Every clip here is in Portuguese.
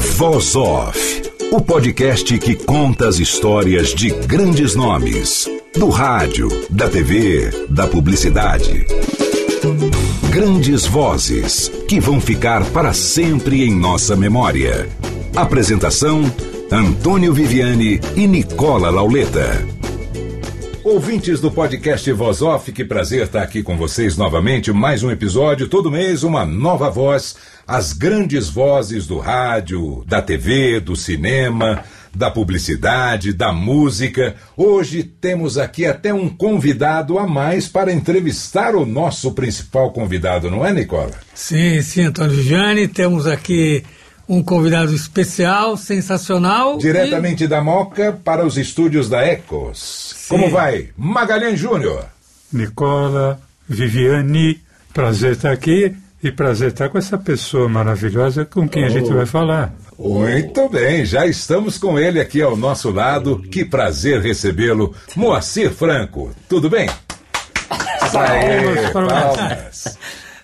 Voz Off, o podcast que conta as histórias de grandes nomes, do rádio, da TV, da publicidade. Grandes vozes que vão ficar para sempre em nossa memória. Apresentação: Antônio Viviane e Nicola Lauleta. Ouvintes do podcast Voz Off, que prazer estar aqui com vocês novamente. Mais um episódio, todo mês uma nova voz as grandes vozes do rádio, da TV, do cinema, da publicidade, da música. Hoje temos aqui até um convidado a mais para entrevistar o nosso principal convidado, não é, Nicola? Sim, sim, Antônio Viviane. Temos aqui um convidado especial, sensacional. Diretamente e... da Moca para os estúdios da Ecos. Sim. Como vai? Magalhães Júnior. Nicola, Viviane, prazer estar aqui. E prazer estar com essa pessoa maravilhosa com quem oh. a gente vai falar. Muito bem, já estamos com ele aqui ao nosso lado. Que prazer recebê-lo. Moacir Franco, tudo bem? Aê, palmas.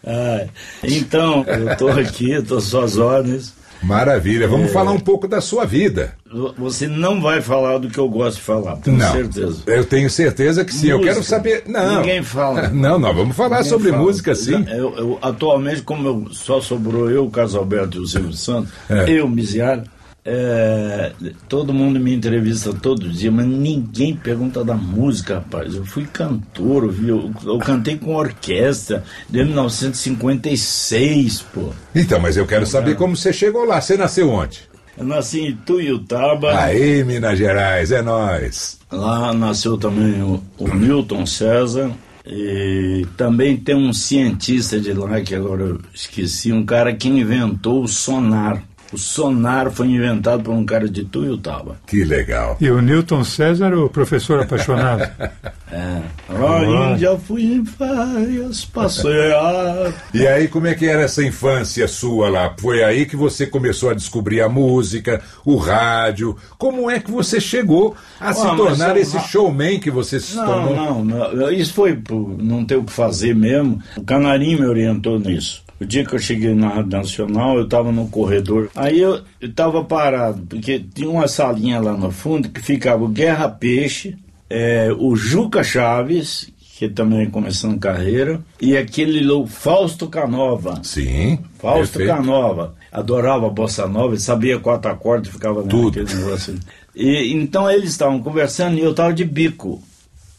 Ah, então, eu estou aqui, estou suas ordens. Maravilha. Vamos é... falar um pouco da sua vida. Você não vai falar do que eu gosto de falar, tenho não, certeza. Eu tenho certeza que sim. Música. Eu quero saber. Não. Ninguém fala. Não, nós vamos falar Ninguém sobre fala. música, sim. Eu, eu, atualmente, como eu, só sobrou eu, o Carlos Alberto e o Silvio Santos, é. eu, Miziara, é, todo mundo me entrevista todo dia, mas ninguém pergunta da música, rapaz. Eu fui cantor, viu? Eu, eu cantei com orquestra de 1956, pô. Então, mas eu quero saber como você chegou lá. Você nasceu onde? Eu nasci em Tuiutaba. Aí, Minas Gerais, é nós. Lá nasceu também o, o Milton César. E também tem um cientista de lá, que agora eu esqueci, um cara que inventou o sonar. O sonar foi inventado por um cara de Tuiutaba. Que legal. E o Newton César, o professor apaixonado. é. Ainda já fui em férias passear. E aí, como é que era essa infância sua lá? Foi aí que você começou a descobrir a música, o rádio. Como é que você chegou a se tornar esse showman que você se não, tornou? Não, não. Isso foi por não ter o que fazer mesmo. O Canarinho me orientou nisso. O dia que eu cheguei na Rádio Nacional, eu estava no corredor. Aí eu estava parado, porque tinha uma salinha lá no fundo que ficava o Guerra Peixe, é, o Juca Chaves, que também começando carreira, e aquele Fausto Canova. Sim. Fausto perfeito. Canova. Adorava bossa nova, sabia quatro acordes, ficava Tudo. naquele negócio. E, então eles estavam conversando e eu estava de bico.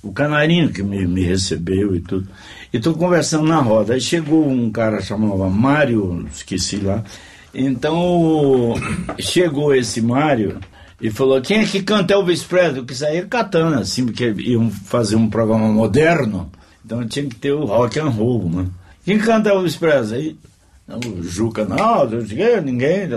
O canarinho que me, me recebeu e tudo. E estou conversando na roda. Aí chegou um cara chamava Mário, esqueci lá. Então chegou esse Mário e falou: quem é que canta Elvis Presley? Que saía catando, assim, porque iam fazer um programa moderno. Então tinha que ter o rock and roll, né? Quem canta Elvis Presley? O Juca, não, ninguém.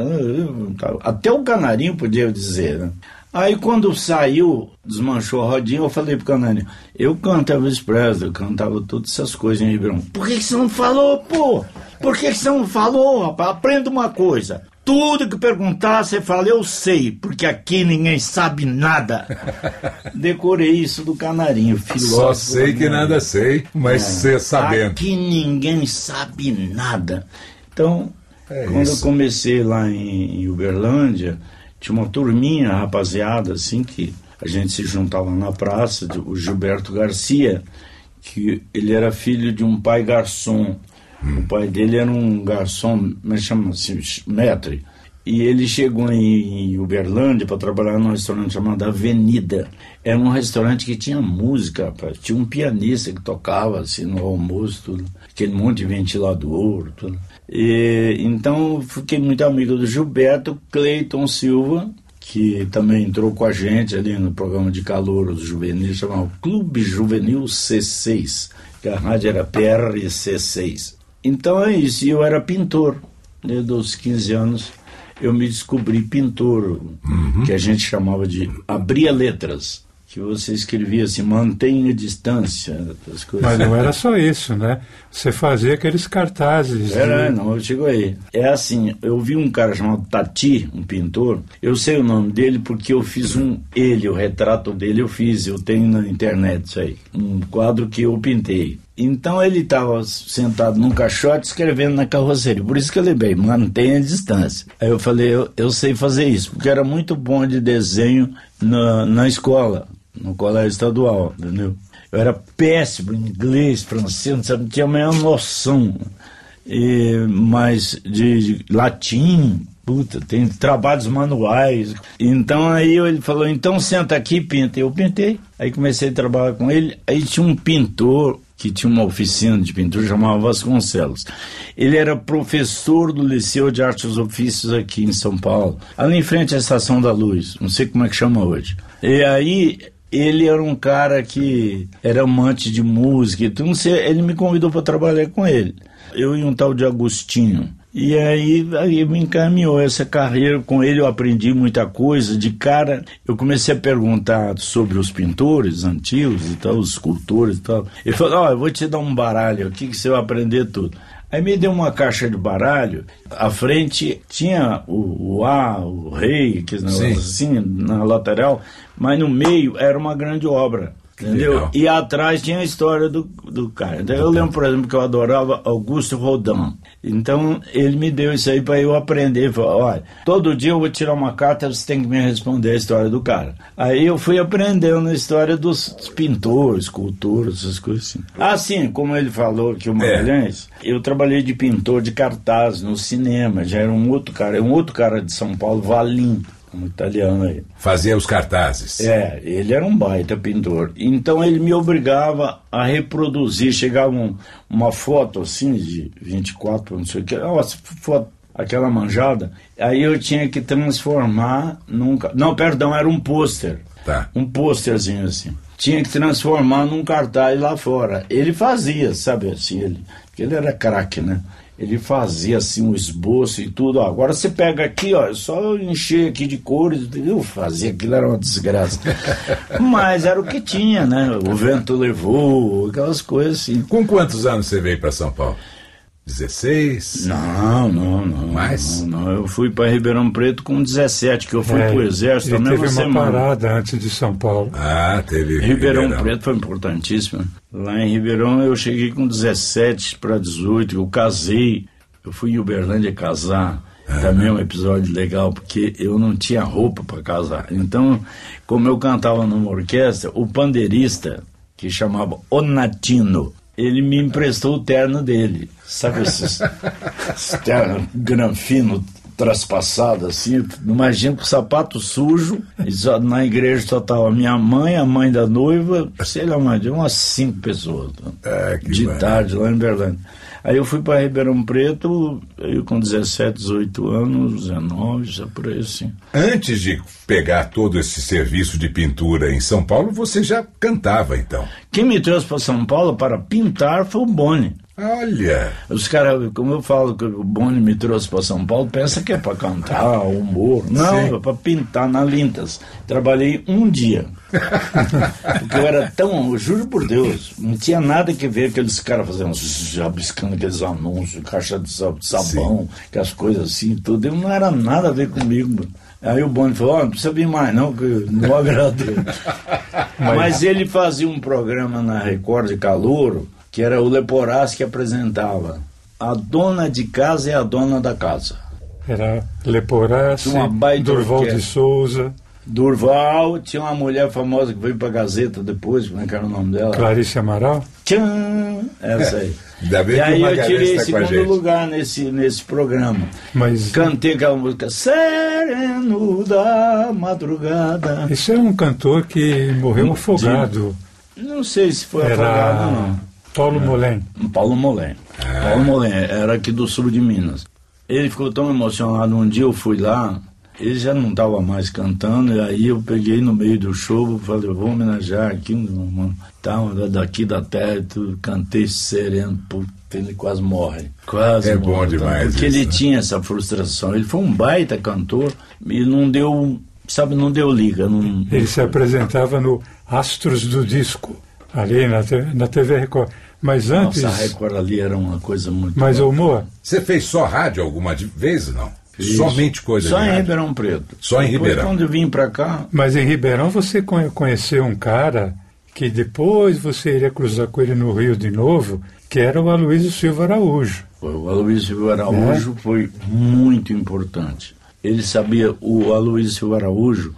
Até o Canarinho podia dizer, né? Aí quando saiu, desmanchou a rodinha, eu falei pro Canarinho, eu cantava Presley, eu cantava todas essas coisas em Ribeirão. Por que, que você não falou, pô? Por que, que você não falou, rapaz? Aprenda uma coisa. Tudo que perguntar, você fala, eu sei, porque aqui ninguém sabe nada. Decorei isso do Canarinho, filósofo. Só sei que nada sei, mas é, você sabendo. Aqui ninguém sabe nada. Então, é quando isso. eu comecei lá em Uberlândia, tinha uma turminha, rapaziada, assim, que a gente se juntava na praça, o Gilberto Garcia, que ele era filho de um pai garçom. Hum. O pai dele era um garçom, mas chama assim, metre. E ele chegou em Uberlândia para trabalhar num restaurante chamado Avenida. Era um restaurante que tinha música, rapaz. Tinha um pianista que tocava assim no almoço, tudo. Aquele monte de ventilador, tudo. E, então fiquei muito amigo do Gilberto Cleiton Silva, que também entrou com a gente ali no programa de calor dos juvenis, chamado Clube Juvenil C6, que a rádio era PRC6. Então é isso, e eu era pintor. Desde os 15 anos eu me descobri pintor, uhum. que a gente chamava de abria letras que você escrevia assim, mantenha distância, as coisas. Mas não era só isso, né? Você fazia aqueles cartazes. Era, de... não, chegou aí. É assim, eu vi um cara chamado Tati, um pintor, eu sei o nome dele porque eu fiz um, ele, o retrato dele eu fiz, eu tenho na internet isso aí, um quadro que eu pintei. Então ele estava sentado num caixote escrevendo na carroceria. Por isso que eu lembrei, mantenha a distância. Aí eu falei, eu, eu sei fazer isso, porque era muito bom de desenho na, na escola no colégio estadual, entendeu? Eu era péssimo em inglês, francês, não, tinha a menor noção. E, mas de, de latim, puta, tem trabalhos manuais. Então aí ele falou, então senta aqui pinta. Eu pintei. Aí comecei a trabalhar com ele. Aí tinha um pintor que tinha uma oficina de pintura, chamava Vasconcelos. Ele era professor do Liceu de Artes e Ofícios aqui em São Paulo, ali em frente à Estação da Luz, não sei como é que chama hoje. E aí ele era um cara que era amante de música, então ele me convidou para trabalhar com ele. Eu e um tal de Agostinho. E aí, aí me encaminhou essa carreira. Com ele eu aprendi muita coisa. De cara, eu comecei a perguntar sobre os pintores antigos e tal, os escultores e tal. Ele falou: Ó, oh, eu vou te dar um baralho aqui que você vai aprender tudo. Aí me deu uma caixa de baralho, à frente tinha o, o A, o rei, que assim, na lateral, mas no meio era uma grande obra. Entendeu? Legal. E atrás tinha a história do, do cara. Então, eu lembro, por exemplo, que eu adorava Augusto Rodin. Então, ele me deu isso aí para eu aprender. Falou, olha, todo dia eu vou tirar uma carta, você tem que me responder a história do cara. Aí eu fui aprendendo a história dos pintores, escultores, essas coisas assim. Assim, como ele falou que o Magalhães, é. eu trabalhei de pintor de cartaz no cinema. Já era um outro cara, um outro cara de São Paulo, Valim um italiano aí. Fazia os cartazes. É, ele era um baita pintor. Então ele me obrigava a reproduzir. Chegava um, uma foto assim de 24, não sei o que, nossa, foto, aquela manjada. Aí eu tinha que transformar num. Não, perdão, era um pôster. Tá. Um pôsterzinho assim. Tinha que transformar num cartaz lá fora. Ele fazia, sabe assim, ele. Ele era craque, né? Ele fazia assim um esboço e tudo. Ó, agora você pega aqui, ó, é só encher aqui de cores, eu fazia aquilo era uma desgraça. Mas era o que tinha, né? O vento levou, aquelas coisas assim. Com quantos anos você veio para São Paulo? 16? Não, não, não. Mais? Não, não. Eu fui para Ribeirão Preto com 17, que eu fui é, para o Exército também. Teve uma semana. parada antes de São Paulo. Ah, teve. Ribeirão, Ribeirão, Preto foi importantíssimo. Lá em Ribeirão eu cheguei com 17 para 18, eu casei. Eu fui em Uberlândia casar. Ah, também é um episódio legal, porque eu não tinha roupa para casar. Então, como eu cantava numa orquestra, o pandeirista, que chamava Onatino, ele me emprestou o terno dele. Sabe esses, esses terno granfino traspassado assim, imagina com sapato sujo, só, na igreja só estava minha mãe, a mãe da noiva, sei lá, mais de umas cinco pessoas. É, de tarde, lá em Berlândia. Aí eu fui para Ribeirão Preto, eu com 17, 18 anos, 19, já por aí assim. Antes de pegar todo esse serviço de pintura em São Paulo, você já cantava então? Quem me trouxe para São Paulo para pintar foi o Boni. Olha! Os caras, como eu falo que o Boni me trouxe para São Paulo, pensa que é para cantar, humor. Não, Sim. é para pintar na Lintas. Trabalhei um dia. Porque eu era tão, eu juro por Deus, não tinha nada que ver aqueles caras fazendo, rabiscando aqueles anúncios, caixa de sabão, aquelas coisas assim, tudo. Eu não era nada a ver comigo. Aí o Boni falou, oh, não precisa vir mais não, que não agradou. Mas... Mas ele fazia um programa na Record de Calouro, que era o Leporás que apresentava. A dona de casa é a dona da casa. Era Leporás, Durval de Souza. Durval, tinha uma mulher famosa que veio para a Gazeta depois, como é que era o nome dela? Clarice Amaral? Tchan! Essa aí. Ainda bem e aí eu tirei tá segundo lugar nesse, nesse programa. Mas... Cantei aquela música Sereno da Madrugada. Esse é um cantor que morreu afogado. Não sei se foi Era... afogado não. Paulo Molém. Paulo Molém. Paulo Molém, era aqui do sul de Minas. Ele ficou tão emocionado, um dia eu fui lá, ele já não estava mais cantando, e aí eu peguei no meio do show, falei, vou homenagear aqui, mano, tá, daqui da terra, tudo, cantei sereno, puta, ele quase morre. Quase É morre, bom tá? demais Porque isso, ele né? tinha essa frustração. Ele foi um baita cantor e não deu, sabe, não deu liga. Não, Ele se apresentava no Astros do Disco, ali na, na TV Record. Mas antes. Nossa, a Record ali era uma coisa muito. Mas, ô Moa, Você fez só rádio alguma vez, não? Somente coisa Só de em rádio. Ribeirão Preto. Só em Depois, Ribeirão. Quando eu vim pra cá, mas em Ribeirão você conhe- conheceu um cara que depois você iria cruzar com ele no Rio de novo, que era o Aloysio Silva Araújo. o Aloysio Silva Araújo foi muito importante. Ele sabia, o Aloysio Silva Araújo,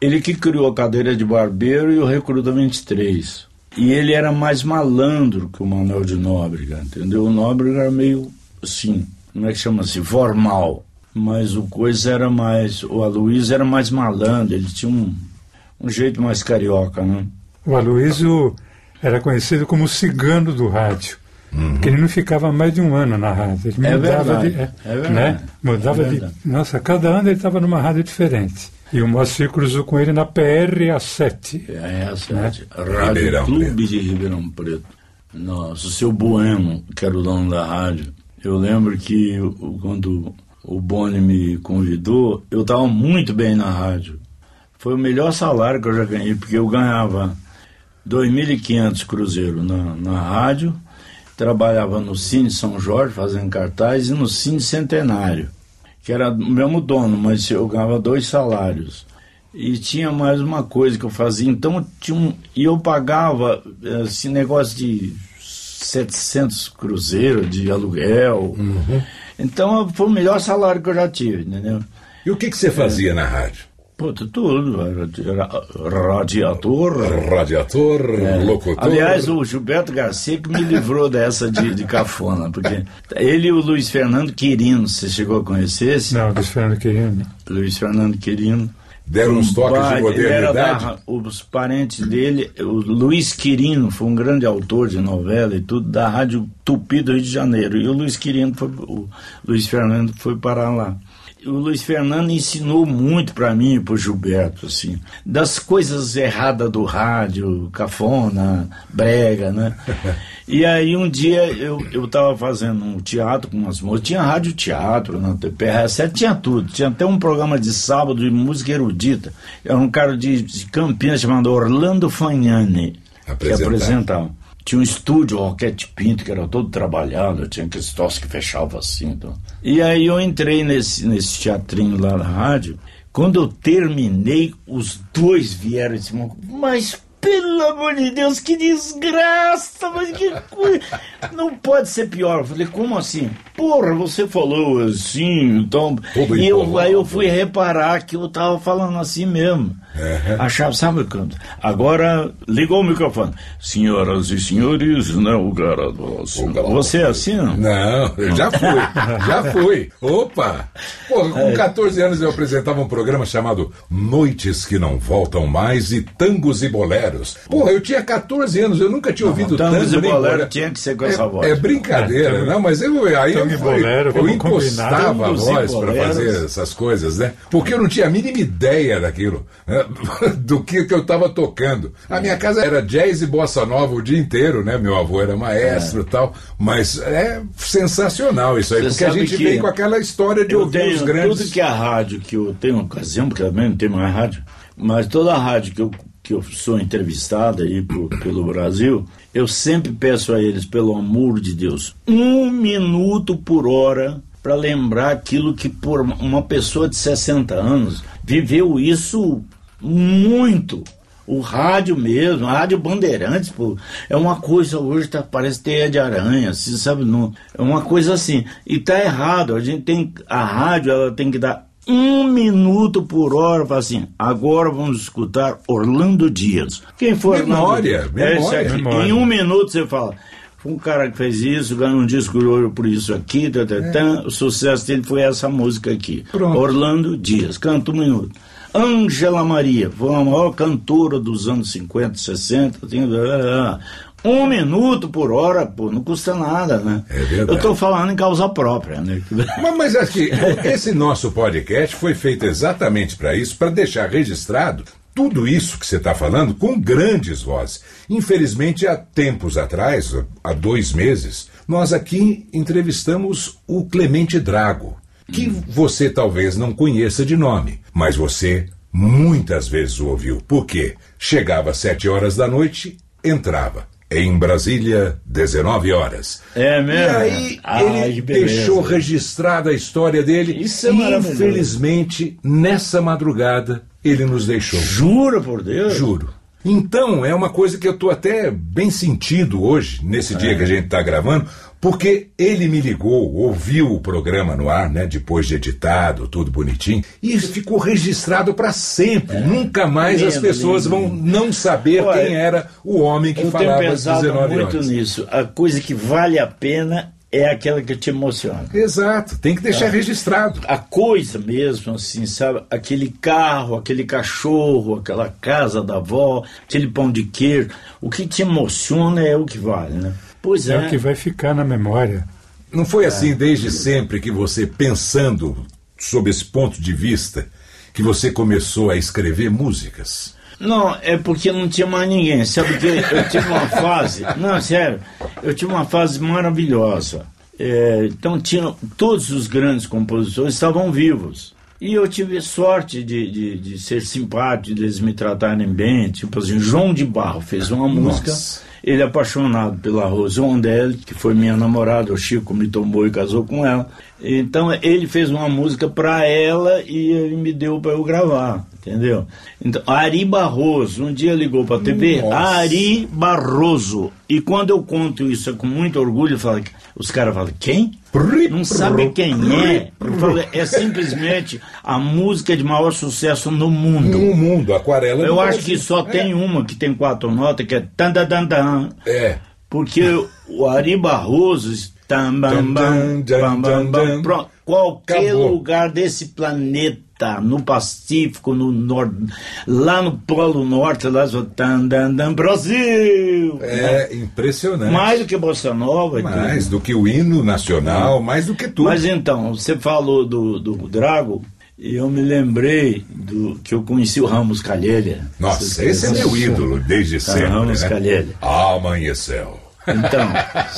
ele que criou a cadeira de barbeiro e o Recruta 23. E ele era mais malandro que o Manuel de Nóbrega, entendeu? O Nóbrega era meio assim, como é que chama assim, formal. Mas o coisa era mais, o Aloysio era mais malandro, ele tinha um, um jeito mais carioca, né? O Aloysio era conhecido como o cigano do rádio. Porque ele não ficava mais de um ano na rádio. Ele É mudava verdade, de. é verdade. né? Mudava É de. verdade. Nossa, cada ano ele estava numa rádio diferente. E o Moacir cruzou com ele na PRA7. É essa, Né? Rádio Ribeirão Clube Preto. de Ribeirão Preto. Nossa, o seu Bueno, que era o dono da rádio. Eu lembro que o- quando o Boni me convidou, eu estava muito bem na rádio. Foi o melhor salário que eu já ganhei, porque eu ganhava 2.500 cruzeiro na, na rádio, trabalhava no Cine São Jorge fazendo cartaz e no Cine Centenário, que era o mesmo dono, mas eu ganhava dois salários. E tinha mais uma coisa que eu fazia, então tinha um, e eu pagava esse negócio de 700 cruzeiros de aluguel. Então foi o melhor salário que eu já tive, entendeu? E o que, que você fazia na rádio? Puta, tudo. Era, era radiador. Radiator, É. locutor. Aliás, o Gilberto Garcia que me livrou dessa de, de cafona, porque ele e o Luiz Fernando Quirino, você chegou a conhecer esse? Não, Luiz Fernando Quirino. Luiz Fernando Quirino. Deram uns toques de Bah, ele era modernidade. da- os parentes dele, o Luiz Quirino foi um grande autor de novela e tudo, da Rádio Tupi do Rio de Janeiro. E o Luiz Quirino foi, o Luiz Fernando foi parar lá. O Luiz Fernando ensinou muito para mim e pro Gilberto, assim, das coisas erradas do rádio, cafona, brega, né? E aí um dia eu, eu tava fazendo um teatro com umas moças, tinha rádio teatro na TPR7, tinha tudo, tinha até um programa de sábado de música erudita. Era um cara de, de Campinas chamado Orlando Fagnani que Apresentava. Tinha um estúdio, o Roquete Pinto, que era todo trabalhado, tinha aqueles troços que fechava assim. Então. E aí eu entrei nesse, nesse teatrinho lá na rádio. Quando eu terminei, os dois vieram e disseram, mas pelo amor de Deus, que desgraça, mas que coisa. Não pode ser pior. Eu falei, como assim? Porra, você falou assim, então. Todo e eu, aí eu fui reparar que eu tava falando assim mesmo. Achava, sabe quando? Agora ligou o microfone. Senhoras e senhores, né, o cara do O cara- Você é assim, não? Não, eu já fui, já fui. Opa! Pô, com 14 anos eu apresentava um programa chamado Noites que Não Voltam Mais e Tangos e Boleros. Porra, eu tinha 14 anos, eu nunca tinha ouvido Tangos tango e bolero tinha que ser com essa voz. É, é brincadeira, É, não, mas eu, aí eu, fui- bolero, eu encostava a. Tangos voz para fazer essas coisas, né? Porque eu não tinha a mínima ideia daquilo, né? do que, que eu estava tocando. A minha casa era jazz e bossa nova o dia inteiro, né? Meu avô era maestro e tal, mas é sensacional isso aí, Você porque a gente vem com aquela história de eu ouvir tenho os grandes. tudo que a rádio que eu tenho ocasião, porque também não tem mais rádio, mas toda a rádio que eu, que eu sou entrevistada aí por- pelo Brasil, eu sempre peço a eles, pelo amor de Deus, um minuto por hora para lembrar aquilo que por uma pessoa de 60 anos viveu isso muito. O rádio mesmo, a rádio Bandeirantes, pô, é uma coisa hoje, tá, parece teia de aranha, você sabe, não, é uma coisa assim. E tá errado, a gente tem, a rádio, ela tem que dar um minuto por hora, fala assim, agora vamos escutar Orlando Dias. Quem foi Memória, Orlando Dias? É isso memória. aqui. Memória. Em um minuto você fala, foi um cara que fez isso, ganhou um disco de ouro por isso aqui, tá, tá, tá. o sucesso dele foi essa música aqui. Pronto. Orlando Dias, canta um minuto. Ângela Maria, foi a maior cantora dos anos 50, 60. Tem, Um minuto por hora, pô, não custa nada, né? É verdade. Eu tô falando em causa própria, né? Mas, mas aqui, esse nosso podcast foi feito exatamente para isso, para deixar registrado tudo isso que você está falando com grandes vozes. Infelizmente, há tempos atrás, há dois meses, nós aqui entrevistamos o Clemente Drago, que você talvez não conheça de nome, mas você muitas vezes o ouviu. Por quê? Chegava às sete horas da noite, entrava. Em Brasília, 19 horas. É mesmo? E aí Ai, ele deixou registrada a história dele. Isso é e, maravilhoso. infelizmente, nessa madrugada, ele nos deixou. Jura por Deus? Juro. Então, é uma coisa que eu tô até bem sentido hoje, nesse É. dia que a gente está gravando, porque ele me ligou, ouviu o programa no ar, né, depois de editado, tudo bonitinho, e ficou registrado para sempre. Nunca mais as Lindo, pessoas lindo. vão não saber Olha, quem era o homem que Eu tenho falava às pensado 19 muito horas. nisso. A coisa que vale a pena é aquela que te emociona. Exato, tem que É. deixar registrado. A coisa mesmo, assim, sabe? Aquele carro, aquele cachorro, aquela casa da avó, aquele pão de queijo. O que te emociona é o que vale, né? Pois É é. o que vai ficar na memória. Não foi assim desde sempre que você, pensando sob esse ponto de vista, que você começou a escrever músicas? Não, é porque não tinha mais ninguém. Sabe que eu tive uma fase. Não, sério, eu tive uma fase maravilhosa. É, então tinha todos os grandes compositores estavam vivos. E eu tive sorte de, de, de ser simpático, de eles me tratarem bem. Tipo assim, João de Barro fez uma música. Ele é apaixonado pela Rose Ondelli, que foi minha namorada, o Chico me tomou e casou com ela. Então ele fez uma música para ela e ele me deu para eu gravar, entendeu? Então, Ari Barroso, um dia ligou para a TV, Nossa. Ari Barroso. E quando eu conto isso com muito orgulho, fala, os caras falam, quem? Não sabe quem é. Eu falo, é simplesmente a música de maior sucesso no mundo. No mundo, aquarela. Eu acho Brasil. que só tem uma que tem quatro notas, que é tan dan dan. É. Porque o Ari Barroso, tam, bam, Tam, bam, tam, bam, bam, tam, bam, tam. pronto, qualquer Acabou. lugar desse planeta, no Pacífico, no norte, lá no Polo Norte, lá só tam, dan, Brasil! É impressionante. Mais do que Bossa Nova. e tudo. Mais do que o hino nacional, mais do que tudo. Mas então, você falou do, do Drago, e eu me lembrei do que eu conheci o Ramos Calhelha. Nossa, esse é meu ídolo desde sempre. Ramos né? Calhelha. Amanheceu. Então,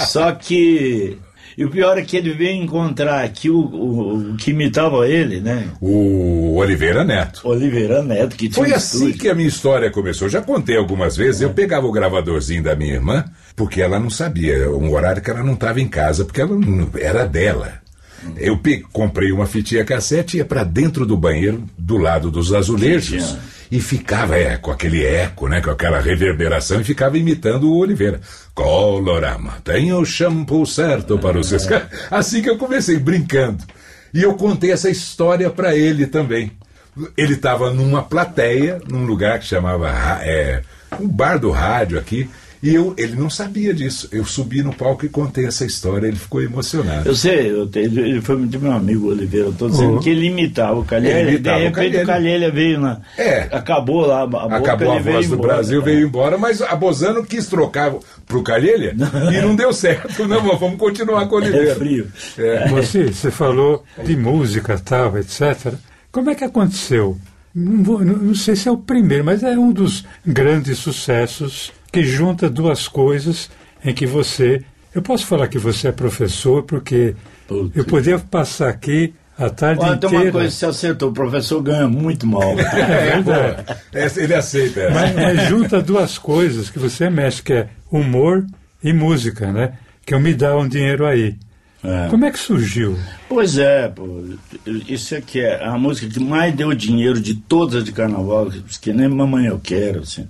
só que. E o pior é que ele veio encontrar aqui o, o, o que imitava ele, né? O Oliveira Neto. Oliveira Neto, que tinha Foi assim estúdio. que a minha história começou. Já contei algumas vezes. Eu pegava o gravadorzinho da minha irmã, porque ela não sabia, um horário que ela não estava em casa, porque ela não, era dela. Eu pe- comprei uma fitinha cassete, ia para dentro do banheiro, do lado dos azulejos? E ficava é, com aquele eco, né, com aquela reverberação, e ficava imitando o Oliveira. Colorama, tem o shampoo certo para os seus ca-" Assim que eu comecei, brincando. E eu contei essa história para ele também. Ele estava numa plateia, num lugar que chamava é, um bar do rádio aqui, e eu, ele não sabia disso. Eu subi no palco e contei essa história, ele ficou emocionado. Eu sei, eu te- ele, foi muito meu amigo, o Oliveira. Eu tô dizendo Uhum. que ele imitava o Calhelha. Ele imitava de o repente o Calhelha. Calhelha veio na. É. Acabou lá. A boca, Acabou a voz do embora. Brasil, veio embora, mas a Bozano quis trocar pro Calhelha e não deu certo. Não, mas vamos continuar com o Oliveira. É frio. É. Você, você falou de música tal, etc. Como é que aconteceu? Não, vou- não- não sei se é o primeiro, mas é um dos grandes sucessos que junta duas coisas em que você. Eu posso falar que você é professor, porque Puta. eu poderia passar aqui a tarde Olha, tem uma inteira. coisa que você acertou, o professor ganha muito mal. É verdade. Essa- ele aceita essa. Mas, mas junta duas coisas que você mexe, que é humor e música, né? Que eu me dá um dinheiro aí. É. Como é que surgiu? Pois é, pô, isso aqui é a música que mais deu dinheiro de todas de carnaval, que nem Mamãe Eu Quero, assim.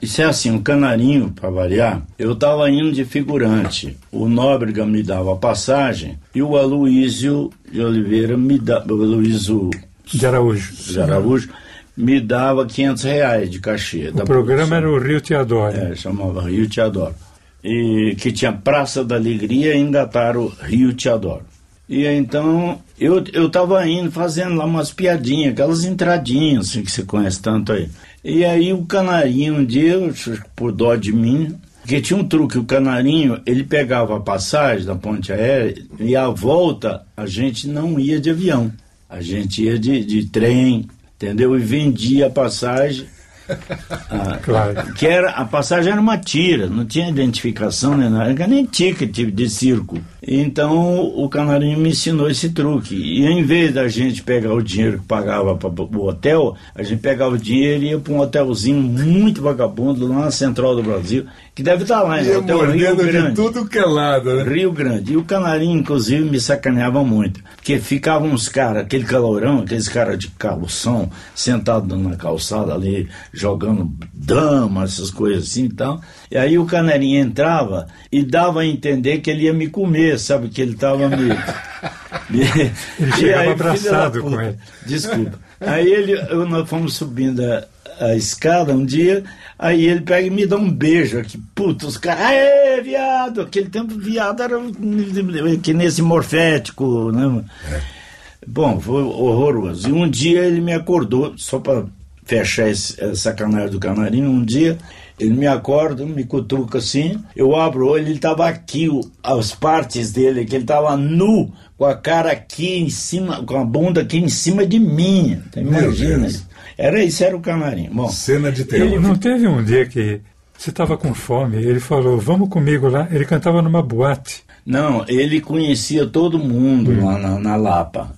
Isso é assim, um canarinho, para variar, eu tava indo de figurante, o Nóbrega me dava passagem e o Aloísio de Oliveira me dava, Aloísio De Araújo. de Araújo me dava 500 reais de cachê. O programa era o Rio Te Adora. É, chamava Rio Te Adoro. E que tinha Praça da Alegria e engataram Rio Te Adoro. E então eu, eu tava indo fazendo lá umas piadinhas, aquelas entradinhas assim, que você conhece tanto aí. E aí o canarinho um dia, por dó de mim, Porque tinha um truque, o canarinho, ele pegava a passagem da ponte aérea e a volta a gente não ia de avião. A gente ia de, de trem, entendeu? E vendia a passagem ah, Claro. que era a passagem era uma tira, não tinha identificação nem nada, era nem ticket de circo. Então o canarinho me ensinou esse truque. E em vez da gente pegar o dinheiro que pagava para o hotel, a gente pegava o dinheiro e ia para um hotelzinho muito vagabundo lá na central do Brasil, que deve estar lá, né? Ia Hotel Rio mordendo de Grande. tudo que é lado, né? Rio Grande. E o canarinho, inclusive, me sacaneava muito. Porque ficavam uns caras, aquele calorão, aqueles caras de calção, sentados na calçada ali, jogando dama, essas coisas assim e tal. E aí o canarinho entrava e dava a entender que ele ia me comer, sabe? Que ele estava me. Ele chegava aí, abraçado com ele. Desculpa. Aí ele, eu, nós fomos subindo a, a escada um dia, aí ele pega e me dá um beijo aqui. Puta, os caras, aê, viado! Aquele tempo, viado era que nesse morfético, né? Bom, foi horroroso. E um dia ele me acordou, só para fechar esse, essa sacanagem do canarinho, um dia ele me acorda, me cutuca assim, eu abro o olho, ele estava aqui, as partes dele, que ele estava nu, com a cara aqui em cima, com a bunda aqui em cima de mim. Imagina. Era isso, era o canarinho. Bom, Cena de Ele terror. não teve um dia que você estava com fome, ele falou, vamos comigo lá. Ele cantava numa boate. Não, ele conhecia todo mundo lá na, na Lapa.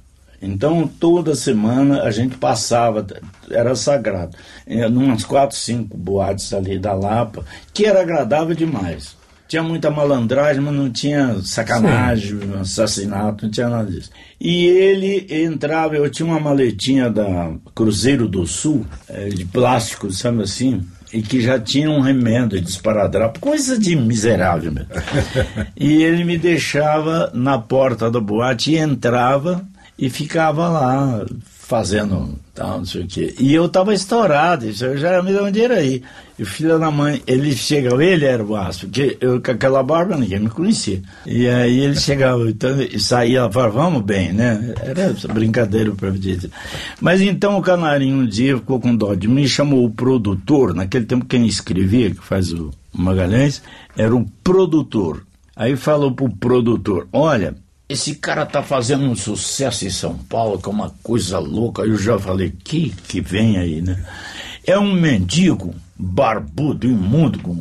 Então, toda semana a gente passava, era sagrado, em umas quatro, cinco boates ali da Lapa, que era agradável demais. Tinha muita malandragem, mas não tinha sacanagem, assassinato, não tinha nada disso. E ele entrava, eu tinha uma maletinha da Cruzeiro do Sul, eh, de plástico, sabe assim? e que já tinha um remendo de esparadrapo, coisa de miserável mesmo. e ele me deixava na porta da boate e entrava e ficava lá fazendo tal, não sei o quê. E eu estava estourado, isso eu já me dá um dinheiro aí. E o filho da mãe, ele chegava, ele era o aço, porque eu com aquela barba ninguém me conhecia. E aí ele chegava, então, e saía, falava, vamos bem, né? Era essa brincadeira para dizer. Mas então o Canarinho um dia ficou com dó de mim, chamou o produtor, naquele tempo quem escrevia, que faz o Magalhães, era um produtor. Aí falou pro produtor, olha, esse cara tá fazendo um sucesso em São Paulo, que é uma coisa louca. Eu já falei, que que vem aí, né? É um mendigo barbudo, imundo, com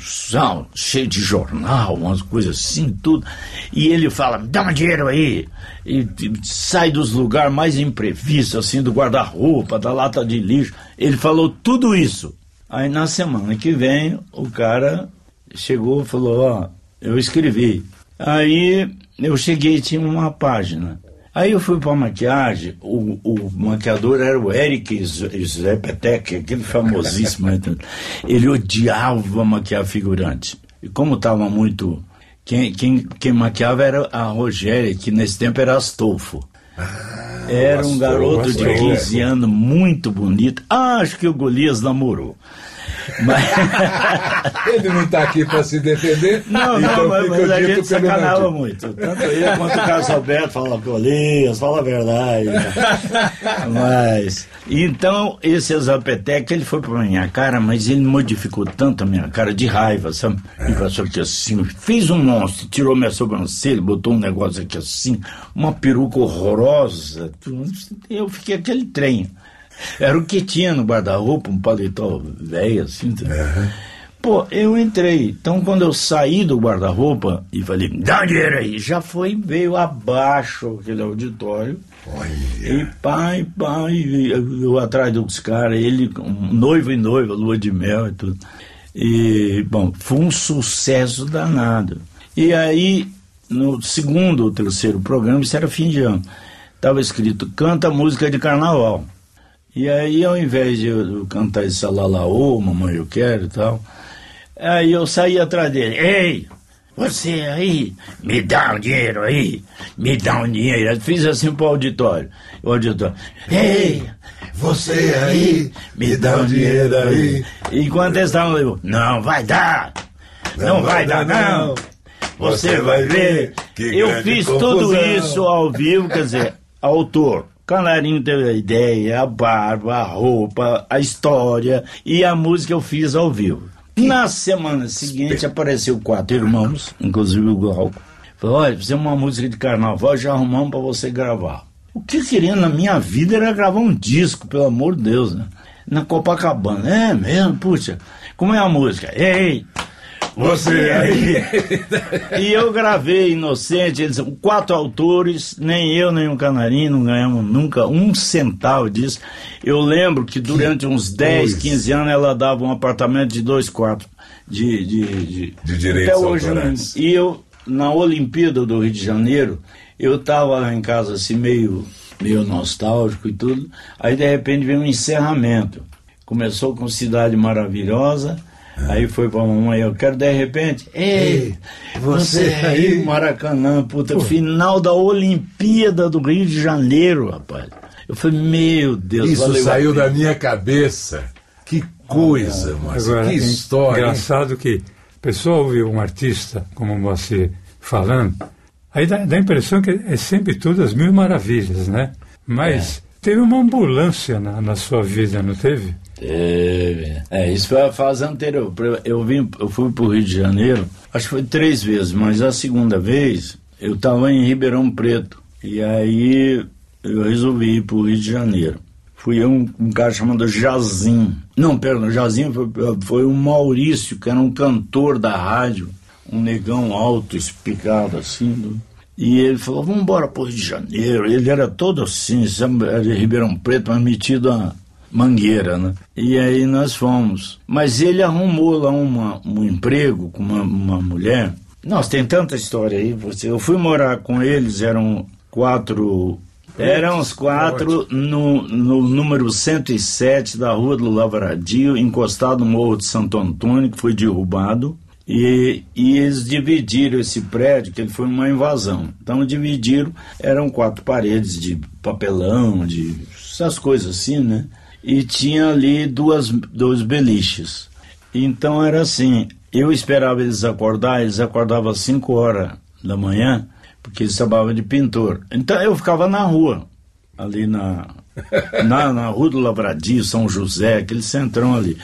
sal, cheio de jornal, umas coisas assim, tudo. E ele fala, dá um dinheiro aí. E, e sai dos lugares mais imprevistos, assim, do guarda-roupa, da lata de lixo. Ele falou tudo isso. Aí na semana que vem, o cara chegou e falou, ó, eu escrevi. Aí eu cheguei e tinha uma página. Aí eu fui para maquiagem, o, o maquiador era o Eric Zepetek, aquele famosíssimo. né? Ele odiava maquiar figurante. E como estava muito. Quem, quem, quem maquiava era a Rogéria, que nesse tempo era Astolfo. Era um Astolfo, garoto de Astolfo. 15 anos, muito bonito. Ah, acho que o Golias namorou. Mas... Ele não está aqui para se defender, Não, então não, mas, mas a gente sacanava Nandinho. muito. Tanto ele quanto o Carlos Alberto fala Golias, fala a verdade. mas. Então, esse Exapetec, ele foi pra minha cara, mas ele modificou tanto a minha cara de raiva, sabe? Ele passou aqui assim, fez um monstro, tirou minha sobrancelha, botou um negócio aqui assim, uma peruca horrorosa. Eu fiquei aquele trem. Era o que tinha no guarda-roupa, um paletó velho assim. tá? Pô, eu entrei. Então, quando eu saí do guarda-roupa e falei, dá um dinheiro aí, já foi, veio abaixo aquele auditório. E pai, pai, eu, eu atrás dos caras, ele, um noivo e noiva, lua de mel e tudo. E, bom, foi um sucesso danado. E aí, no segundo ou terceiro programa, isso era fim de ano, estava escrito, canta música de carnaval. E aí, ao invés de eu cantar esse lalaô, mamãe eu quero e tal, aí eu saí atrás dele. Ei, você aí, me dá um dinheiro aí, me dá um dinheiro. Eu fiz assim pro auditório. O auditório, ei, você aí, me dá um dinheiro aí. Enquanto eles estavam, eu, não vai dar, não, vai dar não. Você vai ver. Eu fiz confusão. tudo isso ao vivo, quer dizer, autor. Canarinho teve a ideia, a barba, a roupa, a história e a música eu fiz ao vivo. Na semana seguinte apareceu quatro irmãos, inclusive o Glauco. Falou, olha, fizemos uma música de carnaval, já arrumamos para você gravar. O que eu queria na minha vida era gravar um disco, pelo amor de Deus, né? Na Copacabana. É mesmo, puxa. Como é a música? Ei, você aí. e eu gravei Inocente, eles são quatro autores, nem eu nem o Canarinho não ganhamos nunca um centavo disso. Eu lembro que durante uns 10, 15 anos ela dava um apartamento de dois quartos de, de, de, De direitos até hoje. autorais. E eu, na Olimpíada do Rio de Janeiro, eu estava lá em casa assim meio, meio nostálgico e tudo. Aí de repente veio um encerramento. Começou com Cidade Maravilhosa. Aí foi pra mamãe, eu quero de repente. Ei, você aí, Maracanã, puta, final da Olimpíada do Rio de Janeiro, rapaz. Eu falei, meu Deus, Isso saiu da minha cabeça. Que coisa, Moacir. Agora, Que é história. hein? Engraçado que a pessoa ouve um artista como você falando, aí dá, dá a impressão que é sempre tudo as mil maravilhas, né? Mas teve uma ambulância na, na sua vida, não teve? Teve. É, isso foi a fase anterior. Eu, vim, eu fui para o Rio de Janeiro, acho que foi três vezes, mas a segunda vez eu estava em Ribeirão Preto. E aí eu resolvi ir para o Rio de Janeiro. Fui um, um cara chamado Jazim. Não, perdão, Jazim foi, foi o Maurício, que era um cantor da rádio, um negão alto, espicado assim. do- e ele falou, vamos embora para o Rio de Janeiro. Ele era todo assim, de Ribeirão Preto, mas metido a mangueira, né? E aí nós fomos. Mas ele arrumou lá uma, um emprego com uma, uma mulher. Nossa, tem tanta história aí. Você, eu fui morar com eles, eram quatro. Eram os quatro no, no número 107 da Rua do Lavradio, encostado no Morro de Santo Antônio, que foi derrubado. E, e eles dividiram esse prédio, que ele foi uma invasão. Então dividiram, eram quatro paredes de papelão, de essas coisas assim, né? E tinha ali duas, dois beliches. Então era assim, eu esperava eles acordar, eles acordavam às 5 horas da manhã, porque eles trabalhavam de pintor. Então eu ficava na rua, ali na, na, na Rua do Lavradio, São José, aquele centrão ali.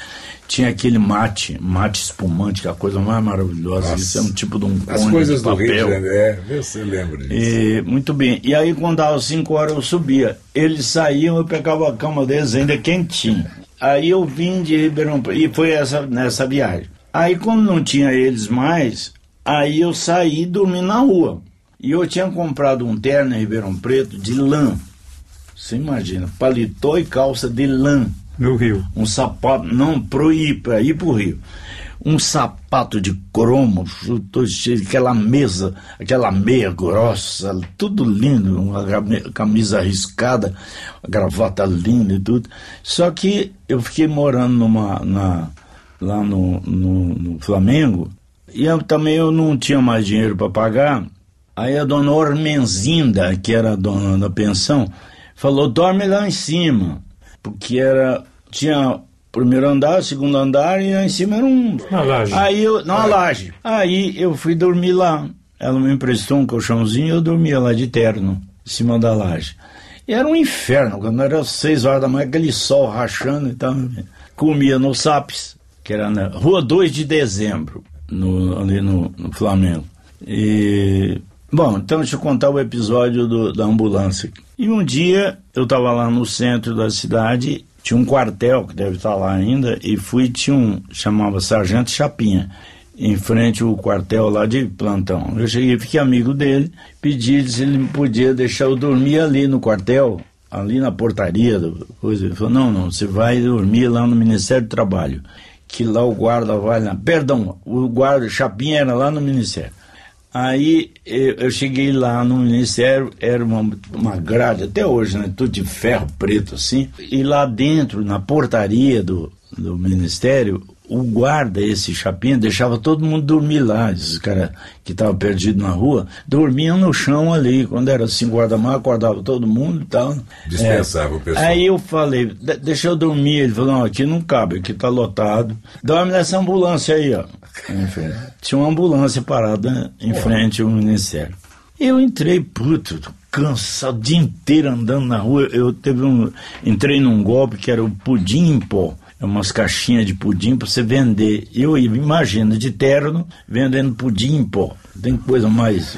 Tinha aquele mate, mate espumante, que é a coisa mais maravilhosa. Nossa. Isso é um tipo de um As cone coisas de do Rio de papel. Janeiro. É, você lembra disso. E, muito bem. E aí, quando dava 5 horas, eu subia. Eles saíam, eu pegava a cama deles ainda quentinha. Aí eu vim de Ribeirão Preto. E foi essa, nessa viagem. Aí, quando não tinha eles mais, aí eu saí e dormi na rua. E eu tinha comprado um terno em Ribeirão Preto de lã. Você imagina, paletó e calça de lã No Rio. um sapato, não pro ir, para ir pro Rio. Um sapato de cromo, cheio, aquela mesa, aquela meia grossa, tudo lindo, uma cami- camisa arriscada, gravata linda e tudo. Só que eu fiquei morando numa, na, lá no, no, no Flamengo, e eu, também eu não tinha mais dinheiro para pagar. Aí a dona Ormenzinda, que era a dona da pensão, falou: dorme lá em cima. Porque era. Tinha primeiro andar, segundo andar, e lá em cima era um. Uma laje. Aí eu. Não, a laje. Aí eu fui dormir lá. Ela me emprestou um colchãozinho e eu dormia lá de terno, em cima da laje. E era um inferno, quando era seis horas da manhã, aquele sol rachando e tal. Comia no SAPS, que era na Rua 2 de Dezembro, no, ali no, no Flamengo. E. Bom, então deixa eu contar o episódio do- da ambulância. E um dia eu estava lá no centro da cidade, tinha um quartel que deve estar lá ainda, e fui, tinha um, chamava Sargento Chapinha, em frente ao quartel lá de plantão. Eu cheguei, fiquei amigo dele, pedi se ele podia deixar eu dormir ali no quartel, ali na portaria, do- coisa. Ele falou, não, não, você vai dormir lá no Ministério do Trabalho, que lá o guarda vai lá. Perdão, o guarda Chapinha era lá no Ministério. Aí eu, eu cheguei lá no ministério, era uma, uma grade, até hoje, né? Tudo de ferro preto assim. E lá dentro, na portaria do, do ministério, o guarda, esse chapinha, deixava todo mundo dormir lá. Esses caras que estavam perdidos na rua, dormiam no chão ali. Quando era assim, guarda-mar, acordava todo mundo e tal. Dispensava É. o pessoal. Aí eu falei, "De- deixa eu dormir. Ele falou, não, aqui não cabe, aqui tá lotado. Dorme nessa ambulância aí, ó. Enfim, tinha uma ambulância parada em frente ao ministério. Eu entrei, puto, cansado, o dia inteiro andando na rua. Eu teve um, entrei num golpe que era o pudim em pó. umas caixinhas de pudim para você vender. Eu imagino, de terno, vendendo pudim em pó. Tem coisa mais.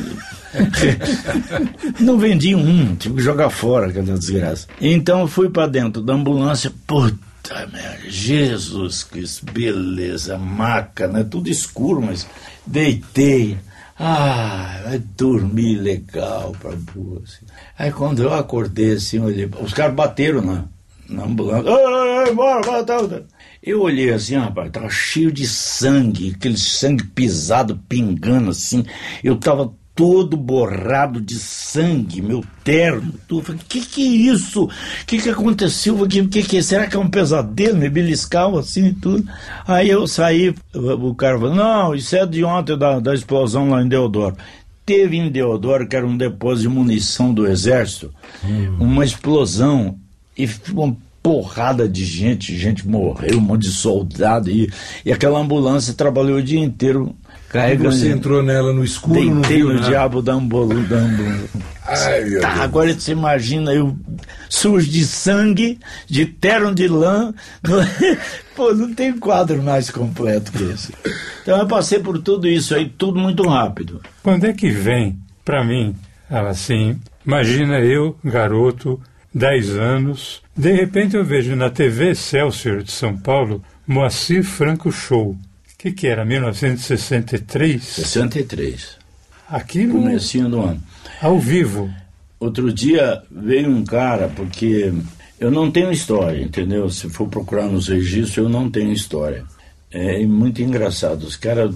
não vendi um, tive que jogar fora aquela desgraça. Então eu fui para dentro da ambulância, puta merda, Jesus, que beleza, maca, né? Tudo escuro, mas deitei. Ah, vai dormir legal pra boa. Assim. Aí quando eu acordei assim, olhei, os caras bateram na, na ambulância. Ai, bora, bora, tá, tá. Eu olhei assim, rapaz, tava cheio de sangue, aquele sangue pisado, pingando assim. Eu tava todo borrado de sangue, meu terno, tudo. Falei, que que é isso? O que que aconteceu? O que, que que é? Será que é um pesadelo? Me beliscava assim e tudo. Aí eu saí, o cara falou, não, isso é de ontem da, da explosão lá em Deodoro. Teve em Deodoro, que era um depósito de munição do exército, hum. uma explosão e uma porrada de gente, gente morreu, um monte de soldado, e, e aquela ambulância trabalhou o dia inteiro carregando. Você entrou nela no escuro, Deitei não no diabo da ambulância. Ai, meu tá, Deus. agora você imagina eu sujo de sangue, de terno de lã. Pô, não tem quadro mais completo que esse. Então eu passei por tudo isso aí, tudo muito rápido. Quando é que vem, para mim, assim, imagina eu, garoto, 10 anos, de repente eu vejo na TV Excelsior de São Paulo Moacir Franco Show. O que, que era? 1963? 63. Aqui no. Comecinho do ano. Ao vivo. Outro dia veio um cara, porque eu não tenho história, entendeu? Se for procurar nos registros, eu não tenho história. É muito engraçado. Os caras,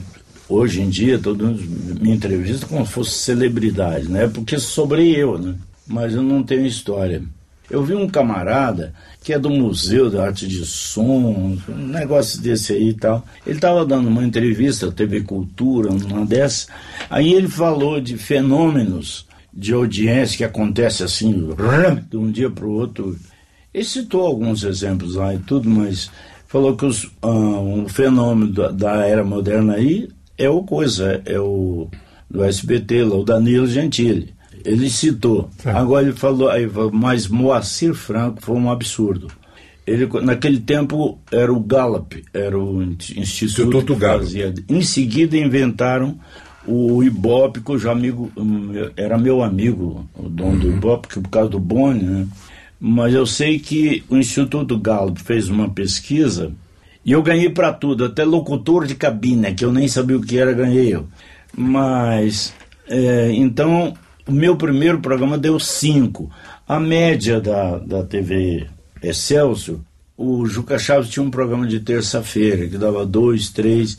hoje em dia, todo mundo me entrevista como se fosse celebridade, né? Porque sobrei eu, né? Mas eu não tenho história. Eu vi um camarada que é do Museu da Arte de Som, um negócio desse aí e tal. Ele estava dando uma entrevista, TV Cultura, uma dessas. Aí ele falou de fenômenos de audiência que acontece assim, de um dia para o outro. Ele citou alguns exemplos lá e tudo, mas falou que os, um fenômeno da, da, era moderna aí é o coisa, é o do SBT, lá, o Danilo Gentili. Ele citou. É. Agora ele falou, aí, mas Moacir Franco foi um absurdo. Ele, naquele tempo era o Gallup, era o instituto que fazia. Em seguida inventaram o Ibope, cujo amigo era meu amigo, o dono uhum. do Ibope, por causa do Boni, né? Mas eu sei que o Instituto Gallup fez uma pesquisa e eu ganhei para tudo, até locutor de cabine, que eu nem sabia o que era, ganhei eu. Mas, é, então, o meu primeiro programa deu cinco. A média da, da TV Excelsior, o Juca Chaves tinha um programa de terça-feira que dava dois, três.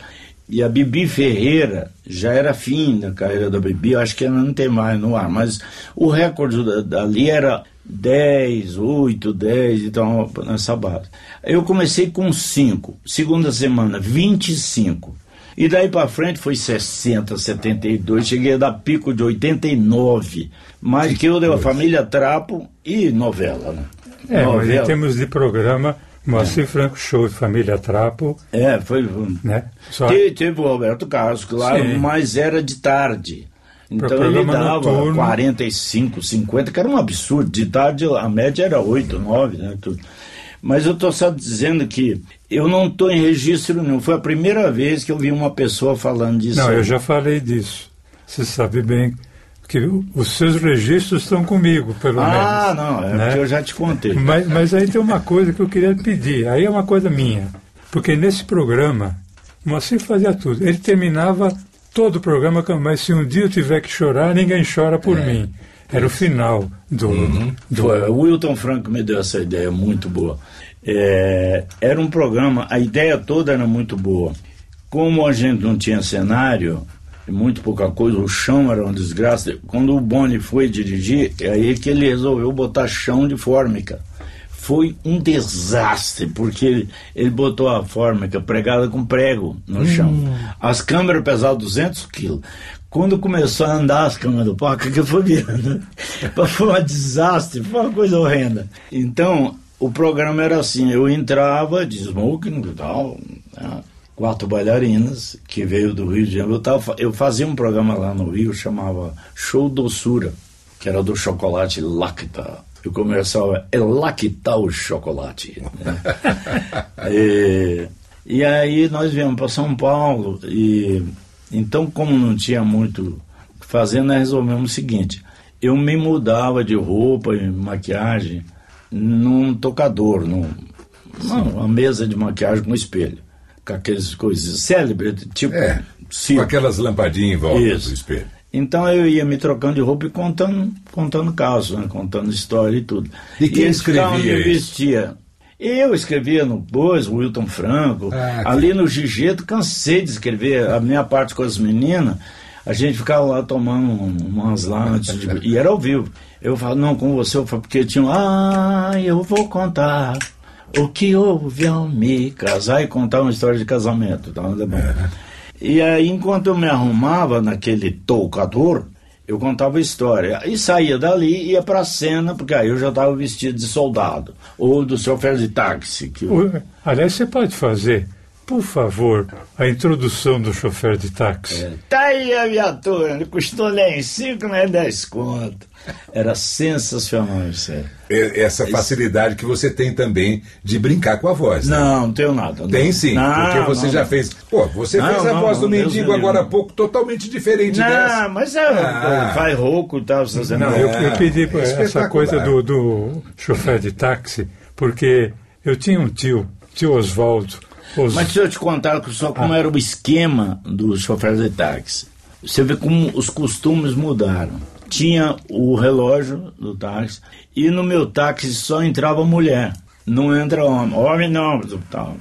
E a Bibi Ferreira já era fim da carreira da Bibi, acho que ela não tem mais no ar, mas o recorde dali era 10, 8, 10, então nessa base. Eu comecei com 5, segunda semana, 25. E daí para frente foi 60, 72, cheguei a dar pico de 89. Mais que eu dei a família Trapo e novela, né? É, novela. em termos de programa, Moacir é. Franco Show e Família Trapo. É, foi. Né? Só... Teve, teve o Roberto Carlos, claro, Sim. mas era de tarde. Então ele dava noturno. 45, 50, que era um absurdo. De tarde a média era 8, 9, né? Tudo. Mas eu estou só dizendo que eu não estou em registro nenhum. Foi a primeira vez que eu vi uma pessoa falando disso. Não, eu já falei disso. Você sabe bem que os seus registros estão comigo, pelo ah, menos. Ah, não, é né? porque eu já te contei. Mas, mas aí tem uma coisa que eu queria pedir. Aí é uma coisa minha. Porque nesse programa, o Moacir fazia tudo. Ele terminava todo o programa, mas se um dia eu tiver que chorar, ninguém chora por é. mim. Era o final do. Uhum. do... Foi, o Wilton Franco me deu essa ideia muito boa. É, era um programa, a ideia toda era muito boa. Como a gente não tinha cenário, muito pouca coisa, o chão era uma desgraça. Quando o Boni foi dirigir, é aí que ele resolveu botar chão de fórmica. Foi um desastre, porque ele, ele botou a fórmica pregada com prego no chão. Hum. As câmeras pesavam 200 quilos. Quando começou a andar as câmeras do parque, que foi virando. foi um desastre, foi uma coisa horrenda. Então, o programa era assim, eu entrava de smoking e tal, né, quatro bailarinas, que veio do Rio de Janeiro. Eu, tava, eu fazia um programa lá no Rio, chamava Show Doçura, que era do chocolate Lacta. E o comercial é, é tá o chocolate. né? e, e aí nós viemos para São Paulo e então como não tinha muito o que fazer, nós resolvemos o seguinte, eu me mudava de roupa e maquiagem num tocador, num, uma, mesa de maquiagem com espelho, com aquelas coisas célebres, tipo É, com aquelas lampadinhas em volta Isso. do espelho. Então eu ia me trocando de roupa e contando, contando casos, né? contando história e tudo. E quem ficavam escrevia me isso? vestia. Eu escrevia no Boas, Wilton Franco. Ah, que- ali no Gigeto, cansei de escrever. A minha parte com as meninas, a gente ficava lá tomando um- umas lá antes de. E era ao vivo. Eu falo, não, com você, eu falo, porque tinha um. Ah, eu vou contar. O que houve ao me casar e contar uma história de casamento. Tá? Bom. E aí, enquanto eu me arrumava naquele toucador, eu contava a história. E saía dali e ia pra cena, porque aí eu já estava vestido de soldado. Ou do chofer de táxi. Que eu- Aliás, você pode fazer, por favor, a introdução do chofer de táxi. Tá aí a viatura, não custou nem 5 nem 10 conto. Era sensacional isso aí. Essa facilidade que você tem também de brincar com a voz. né? Não, não tenho nada. Tem não. sim, Não, porque você não, já não. fez. Pô, você Não, fez a não, voz do mendigo me agora há pouco, totalmente diferente Não, dessa. mas é, Ah. faz rouco e tal. Você Não, não, eu, É, eu pedi é essa coisa do, do chofer de táxi, porque eu tinha um tio, tio Oswaldo. Mas deixa eu te contar só Ah. como era o esquema dos choferes de táxi. Você vê como os costumes mudaram. Tinha o relógio do táxi e no meu táxi só entrava mulher. Não entra homem. Homem não. Tal.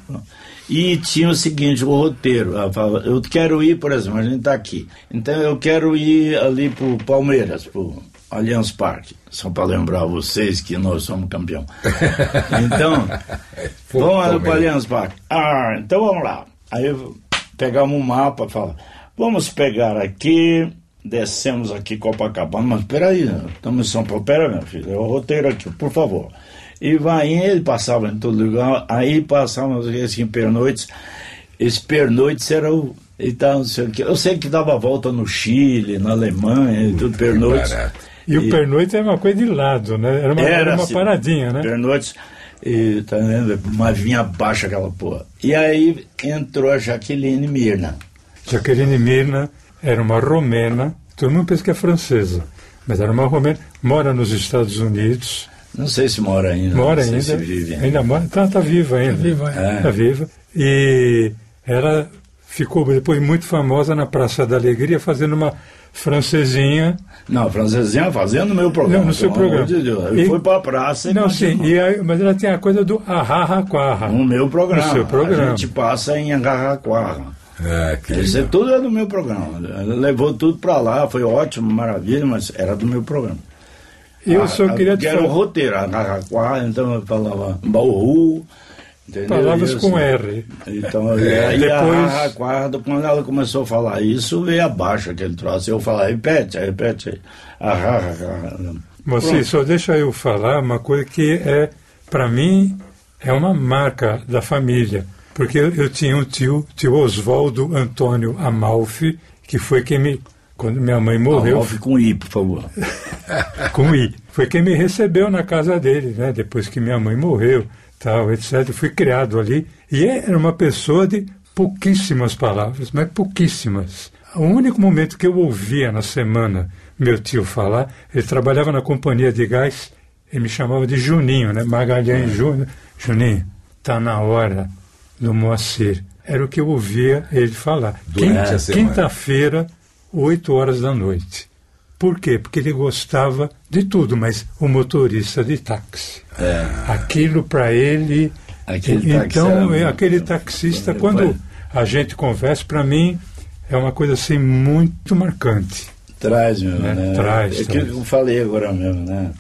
E tinha o seguinte, o roteiro. Ela falava, eu quero ir, por exemplo, a gente está aqui. Então eu quero ir ali pro Palmeiras, pro Allianz Parque. Só para lembrar vocês que nós somos campeão. Então, vamos no Palmeiras. Allianz Parque. Ah, então vamos lá. Aí pegamos um mapa e fala, vamos pegar aqui, descemos aqui Copacabana, mas peraí, estamos em São Paulo, pera meu filho, é o roteiro aqui, por favor. E vai ele passava em todo lugar, aí passávamos assim, pernoites, esse pernoites era o... E tal, não sei o quê. Eu sei que dava volta no Chile, na Alemanha, e tudo, pernoites. Barato. E o pernoite era uma coisa de lado, né? Era uma, era uma assim, paradinha, né? Pernoites, e, tá vendo? Mas vinha abaixo aquela porra. E aí entrou a Jaqueline Mirna. Jaqueline Mirna era uma romena, todo mundo pensa que é francesa, mas era uma romena, mora nos Estados Unidos, Não sei se mora ainda. mora não ainda, Se vive ainda. ainda mora, tá, tá viva ainda. Tá viva, é. Tá viva. E ela ficou depois muito famosa na Praça da Alegria fazendo uma francesinha. Não, a francesinha fazendo o meu programa. Não, no seu programa. de Deus. Eu E- fui pra praça e Não, sim, e aí- mas ela tem a coisa do arrarraquarra. No meu programa. No seu programa. A gente passa em Angarraquara. Ah, que Isso é legal. tudo é do meu programa. Ela levou tudo pra lá, foi ótimo, maravilha, mas era do meu programa. Eu Ah, só queria te era o falar roteiro, Angarraquara, então eu falava Bauru, entendeu? palavras E com R. Então, É, e aí depois- a Arraquara, quando ela começou a falar isso, veio abaixo aquele troço. Eu falava, repete, repete. Arraquara. Moacir, só deixa eu falar uma coisa que é, para mim, é uma marca da família. Porque eu, eu tinha um tio, tio Oswaldo Antônio Amalfi, que foi quem me. Quando minha mãe morreu, Alve com I, por favor. com I, foi quem me recebeu na casa dele, né? Depois que minha mãe morreu, tal, etc. Eu fui criado ali. E era uma pessoa de pouquíssimas palavras, mas pouquíssimas. O único momento que eu ouvia na semana meu tio falar, ele trabalhava na companhia de gás, ele me chamava de Juninho, né? Magalhães Júnior. Juninho, tá na hora do Moacir. Era o que eu ouvia ele falar. Quinta-feira, 8 horas da noite. Por quê? Porque ele gostava de tudo, mas o motorista de táxi. Aquilo para ele. É. Aquele táxi então, é, muito- aquele taxista, quando a gente conversa, para mim, é uma coisa assim muito marcante. Traz, meu, Né? né? Traz, É que eu falei agora mesmo, né?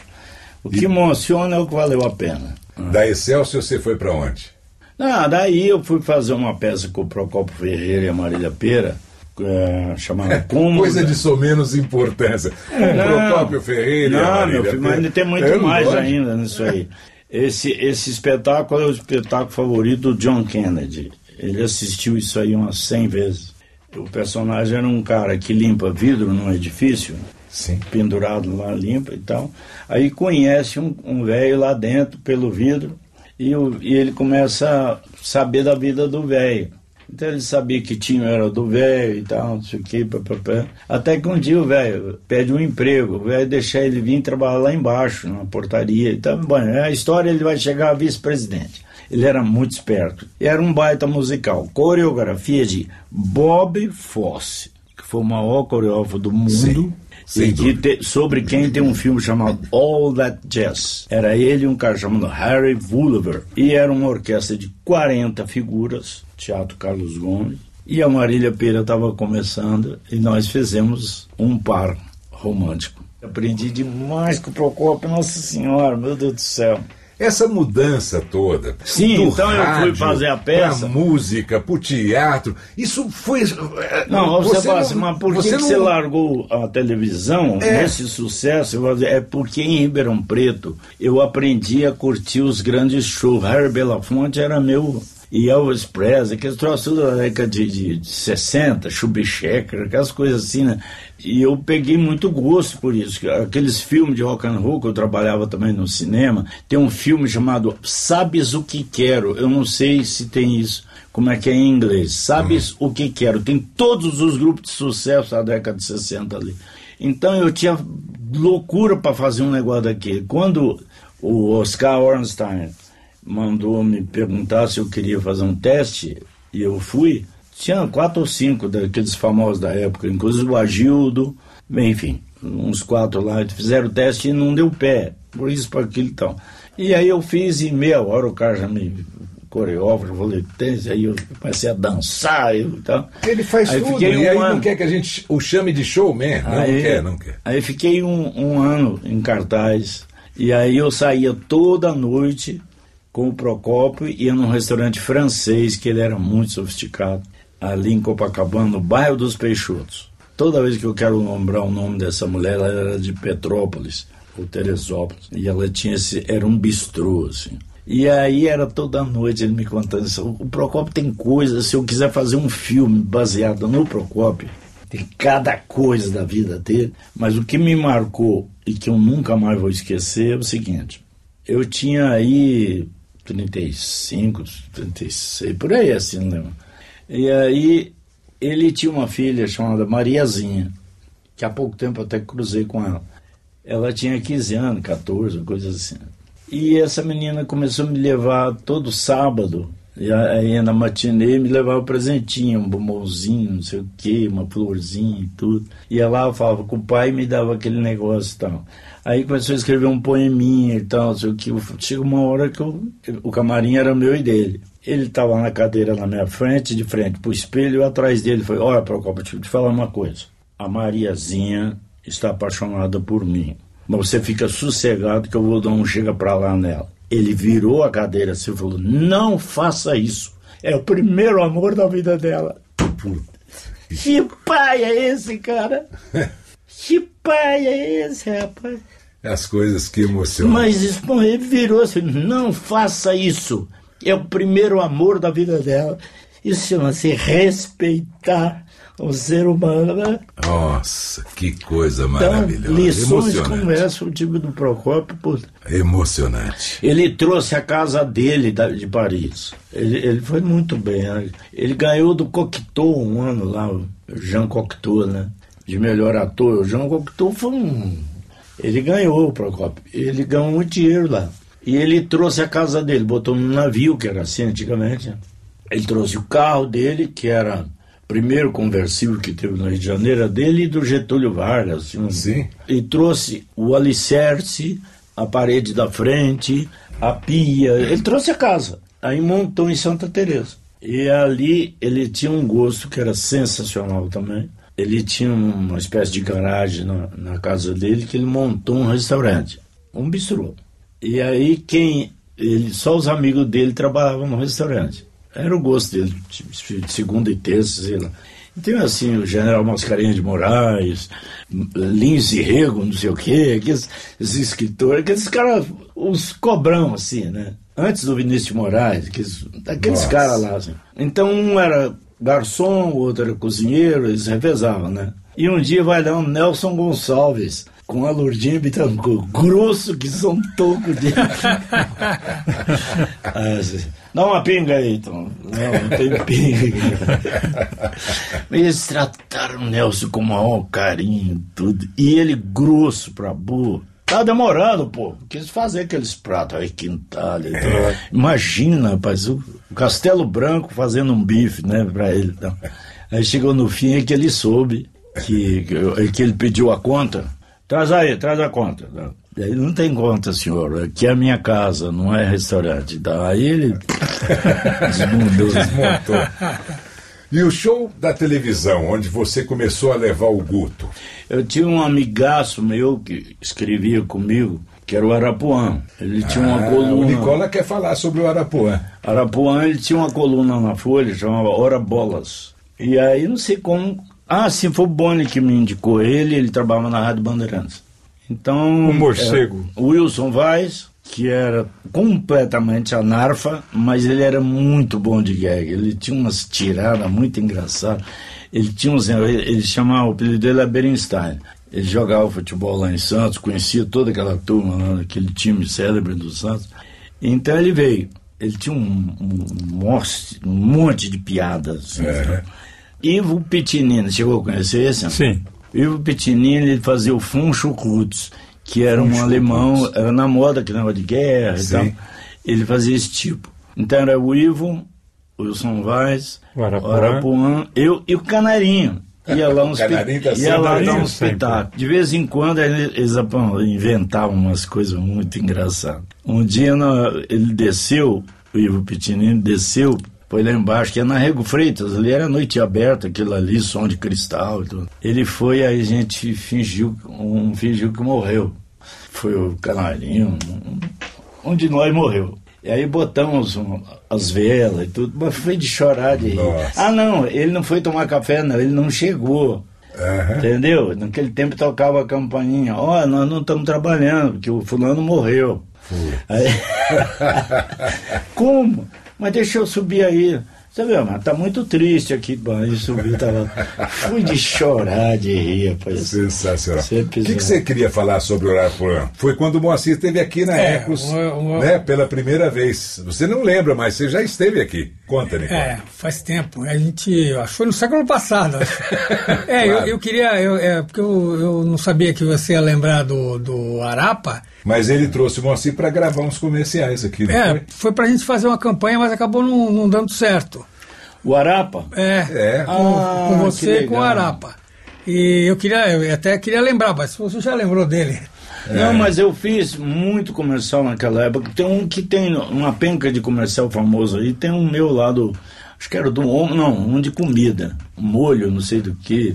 O que emociona é o que valeu a pena. Da Excelsior você foi pra onde? Ah, daí eu fui fazer uma peça com o Procopio Ferreira e a Marília Pera, é, chamada Como... Coisa de só menos importância. O Procópio Ferreira. Não, Marília meu filho, mas ainda tem muito É mais lógico. ainda nisso aí. Esse, esse espetáculo é o espetáculo favorito do John Kennedy. Ele assistiu isso aí umas 100 vezes. O personagem era um cara que limpa vidro num edifício Sim. pendurado lá limpo e tal. Aí conhece um, um velho lá dentro pelo vidro e, o, e ele começa a saber da vida do velho. Então ele sabia que tinha era do velho e tal, não sei o que, papapá. Até que um dia o velho pede um emprego, o velho deixa ele vir trabalhar lá embaixo, na portaria e tal. Bom, a história ele vai chegar a vice-presidente. Ele era muito esperto. Era um baita musical. Coreografia de Bob Fosse, foi o maior coreógrafo do mundo. Sim, sem e que dúvida. te- sobre quem tem um filme chamado All That Jazz. Era ele e um cara chamado Harry Wolver. E era uma orquestra de 40 figuras, Teatro Carlos Gomes. E a Marília Pera estava começando e nós fizemos um par romântico. Aprendi demais com o Procopio, Nossa Senhora, meu Deus do céu. Essa mudança toda. Sim, então eu fui rádio fazer a peça. Pra música, pro teatro. Isso foi. eh, Não, você, fala não- assim, mas por que você que não- você largou a televisão É. nesse sucesso? É porque em Ribeirão Preto eu aprendi a curtir os grandes shows. Harry Belafonte era meu. E Elvis Presley, aqueles troços da década de, de, de 60, Chubishecker, aquelas coisas assim, né? E eu peguei muito gosto por isso. Aqueles filmes de rock and roll que eu trabalhava também no cinema, tem um filme chamado Sabes o que Quero. Eu não sei se tem isso como é que é em inglês. Sabes o que quero? Tem todos os grupos de sucesso da década de 60 ali. Então eu tinha loucura para fazer um negócio daquele. Quando o Oscar Ornstein mandou me perguntar se eu queria fazer um teste, e eu fui, tinha quatro ou cinco daqueles famosos da época, inclusive o Agildo, bem, enfim, uns quatro lá, fizeram o teste e não deu pé, por isso, por aquilo e tal. E aí eu fiz e meia hora o cara já me coreógrafo, falei, aí eu comecei a dançar e tal. Ele faz Aí tudo. E um aí ano- não quer que a gente o chame de showman. Não Aí- quer, não quer. Aí fiquei um, um ano em cartaz. E aí eu saía toda noite com o Procópio, ia num restaurante francês, que ele era muito sofisticado, ali em Copacabana, no bairro dos Peixotos. Toda vez que eu quero lembrar o nome dessa mulher, ela era de Petrópolis, ou Teresópolis. E ela tinha esse. Era um bistrô, assim. E aí era toda noite ele me contando isso. O Procópio tem coisas, se eu quiser fazer um filme baseado no Procópio, tem cada coisa da vida dele, mas o que me marcou e que eu nunca mais vou esquecer é o seguinte: eu tinha aí 35, 36, por aí assim, não lembro. E aí ele tinha uma filha chamada Mariazinha, que há pouco tempo até cruzei com ela. Ela tinha 15 anos, 14, coisas assim. E essa menina começou a me levar todo sábado, e aí na matinê me levava presentinho, um bombonzinho, não sei o quê, uma florzinha e tudo. Ia lá, eu falava com o pai e me dava aquele negócio e tal. Aí começou a escrever um poeminha e tal, não sei o que. Chega uma hora que eu, o camarim era meu e dele. Ele estava na cadeira na minha frente, de frente pro espelho, e atrás dele foi: Olha, Procopio, deixa eu te falar uma coisa. A Mariazinha está apaixonada por mim. Mas você fica sossegado que eu vou dar um chega pra lá nela. Ele virou a cadeira assim e falou: Não faça isso. É o primeiro amor da vida dela. Que pai é esse, cara? Que pai é esse, rapaz? As coisas que emocionam. Mas isso, virou assim: Não faça isso. É o primeiro amor da vida dela. Isso chama-se respeitar o ser humano, né? Nossa, que coisa Então, maravilhosa. lições como essa, o tipo do Procópio, pô, Emocionante. ele trouxe a casa dele da- de Paris. Ele, ele foi muito bem. né? Ele ganhou do Cocteau um ano lá, o Jean Cocteau, né? De melhor ator. O Jean Cocteau foi um. Ele ganhou o Procópio. Ele ganhou muito dinheiro lá. E ele trouxe a casa dele, botou num navio, que era assim antigamente. né? Ele trouxe o carro dele, que era primeiro conversível que teve no Rio de Janeiro, era dele e do Getúlio Vargas. assim, Sim. e trouxe o alicerce, a parede da frente, a pia. Ele trouxe a casa. Aí montou em Santa Teresa. E ali ele tinha um gosto que era sensacional também. Ele tinha uma espécie de garagem na, na casa dele que ele montou um restaurante, um bistrô. E aí quem ele só os amigos dele trabalhavam no restaurante. Era o gosto dele, de segunda e terça, sei lá. Então, assim, o general Mascarenhas de Moraes, Lins e Rego, não sei o quê, aqueles esses escritores, aqueles caras, os cobrão, assim, né? Antes do Vinícius de Moraes, aqueles, aqueles caras lá, assim. Então, um era garçom, o outro era cozinheiro, eles revezavam, né? E um dia vai dar um Nelson Gonçalves com a Lourdinha Bittencourt, grosso que são toco de. assim, Dá uma pinga aí, Tom. Não, não tem pinga. Eles trataram o Nelson com o maior carinho, tudo. E ele grosso pra burro. Tá demorando, pô. Quis fazer aqueles pratos aí, quintal é. Imagina, rapaz, o Castelo Branco fazendo um bife, né, pra ele. Então. Aí chegou no fim é que ele soube que, que, que ele pediu a conta. Traz aí, traz a conta. Não tem conta, senhor. Aqui é a minha casa, não é restaurante. Daí ele desmundou. Desmontou. E o show da televisão, onde você começou a levar o Guto? Eu tinha um amigaço meu que escrevia comigo, que era o Arapuã. Ele tinha uma Ah, coluna. O Nicola quer falar sobre o Arapuã. Arapuã, ele tinha uma coluna na Folha, chamava Hora Bolas. E aí, não sei como. Ah, sim, foi o Boni que me indicou ele, ele trabalhava na Rádio Bandeirantes. Então. O morcego. é, o Wilson Vaz, que era completamente anarfa, mas ele era muito bom de gag. Ele tinha umas tiradas muito engraçadas. Ele tinha uns. Ele, ele chamava, o apelido dele era Berenstein. Ele jogava futebol lá em Santos, conhecia toda aquela turma lá, aquele time célebre do Santos. Então ele veio. Ele tinha um, um, monte, um monte de piadas. assim, sabe? Ivo Pitinini, chegou a conhecer esse? não? Sim. Ivo Pitinini fazia o Funchukrutz, que era um alemão, era na moda que negócio de guerra e Sim. tal. Ele fazia esse tipo. Então era o Ivo, o Wilson Vaz, O Arapuã. Arapuã, eu e o Canarinho. Ia lá, uns O Canarinho tá ia lá dar sempre. pitacos. De vez em quando eles inventavam umas coisas muito engraçadas. Um dia ele desceu, o Ivo Pitinini desceu, foi lá embaixo, que é na Rego Freitas, ali era noite aberta, aquilo ali, som de cristal e tudo. Ele foi, aí a gente fingiu, um fingiu que morreu. Foi o Canarinho, um, um de nós morreu. E aí botamos um- as velas e tudo, mas foi de chorar de rir. Ah, não, ele não foi tomar café, não, ele não chegou. Aham. Entendeu? Naquele tempo tocava a campainha, ó, nós não estamos trabalhando, porque o fulano morreu. Aí- Como? Mas deixa eu subir aí. Você vê, mas tá muito triste aqui. Bom, aí subi, tava. Fui de chorar, de rir, rapaz. Sensacional. Esse O que, que você queria falar sobre o Arapuã? Foi quando o Moacir esteve aqui na É, Ecos, uma- uma- né, pela primeira vez. Você não lembra, mas você já esteve aqui. Conta, Nicola. É, faz tempo. A gente, acho que foi no século passado. acho. é, eu, Claro. eu queria, eu, é, porque eu, eu não sabia que você ia lembrar do, do Arapa. Mas ele trouxe o Moacir para gravar uns comerciais aqui, não É, foi? foi pra gente fazer uma campanha, mas acabou não, não dando certo. O Arapa? É, É. com, Ah, com você e com o. Arapa. E eu queria, eu até queria lembrar, mas você já lembrou dele. Não, mas eu fiz muito comercial naquela época. Tem um que tem uma penca de comercial famoso aí. Tem um meu lá do. Acho que era do homem, não, um de comida. Um molho, não sei do que.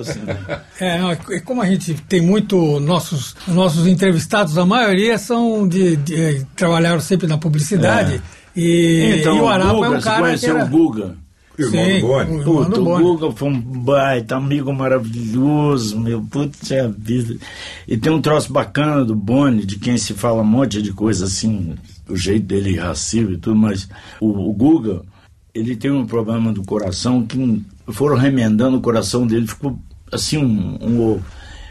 Assim, né? É, não, como a gente tem muito, nossos, nossos entrevistados, a maioria são de, de- trabalharam sempre na publicidade. E, Então, e o Arapa Guga, é um você cara que conheceu era... o Guga? Irmão do Boni. Puta, o Boni. Guga foi um baita amigo maravilhoso, meu puta vida. E tem um troço bacana do Boni, de quem se fala um monte de coisa assim, o jeito dele irracível e tudo, mas o, o Guga, ele tem um problema do coração que foram remendando o coração dele, ficou assim um, um ovo.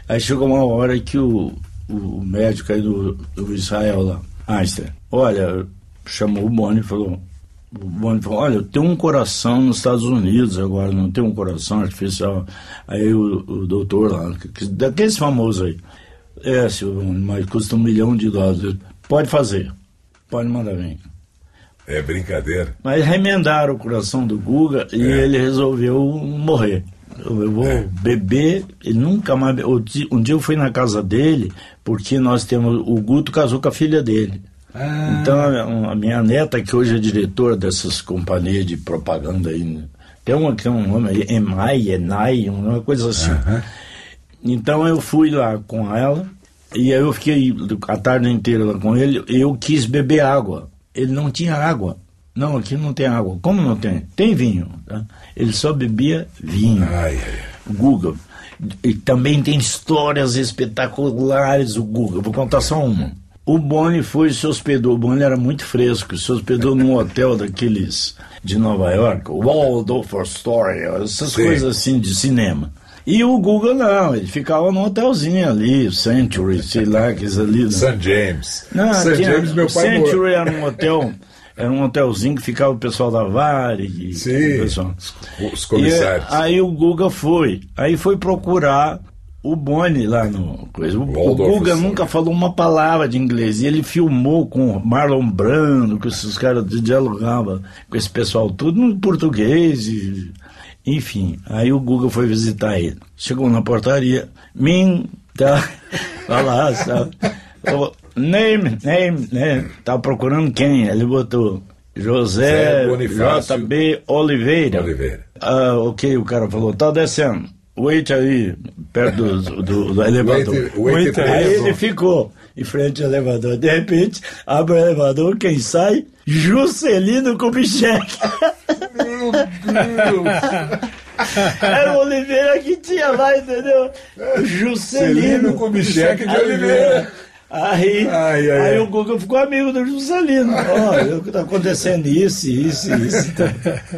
Aí chegou uma hora que o, o médico aí do, do Israel lá, Einstein, olha, chamou o Boni e falou, o Boni falou, olha, eu tenho um coração nos Estados Unidos agora, não tenho um coração artificial. Aí o, o doutor lá, que- que- daqueles famosos aí, é, Boni, mas custa um milhão de dólares. Pode fazer, pode mandar vir. É brincadeira. Mas remendaram o coração do Guga e É. ele resolveu morrer. Eu, vou beber, ele nunca mais. Um dia eu fui na casa dele, porque nós temos. O Guto casou com a filha dele. Ah. Então a, minha neta, que hoje é diretora dessas companhias de propaganda aí, né? tem uma que tem um nome aí, Emai, Enai, uma coisa assim. Então eu fui lá com ela e aí eu fiquei a tarde inteira lá com ele. e Eu quis beber água. Ele não tinha água. Não, aqui não tem água. Como não tem? Tem vinho. tá? Ele só bebia vinho. Ai, ai. Google. E também tem histórias espetaculares o Google. Vou contar só uma. O Boni foi e se hospedou. O Boni era muito fresco. Se hospedou num hotel daqueles de Nova York, Waldorf Astoria, essas Sim. coisas assim de cinema. E o Guga não, ele ficava num hotelzinho ali, Century, sei lá, aqueles ali. né? St. James. Não, St. tinha- James, meu pai. Century era um hotel, era um hotelzinho que ficava o pessoal da Varig. Sim, pessoal. os comissários. E, aí o Guga foi, aí foi procurar o Boni lá no coisa. O, o Guga Astoria. nunca falou uma palavra de inglês e ele filmou com Marlon Brando, com esses caras dialogavam com esse pessoal tudo no português e enfim, aí o Guga foi visitar ele. Chegou na portaria, Min, tá, vai lá, sabe? Falou, Name, name, name. Tava procurando quem? Ele botou José J.B. Oliveira. Oliveira. Ah, ok, o cara falou, tá descendo. Wait aí, perto do, do, do elevador. Wait- wait Wait Aí aí, ele ficou em frente ao elevador. De repente, abre o elevador, quem sai? Juscelino Kubitschek. Era o Oliveira que tinha lá, entendeu? O Juscelino. Celino Kubitschek de Oliveira. Aí, Ai, ai, aí ai. o Guga ficou amigo do Juscelino. Olha, o que está acontecendo isso, isso, isso.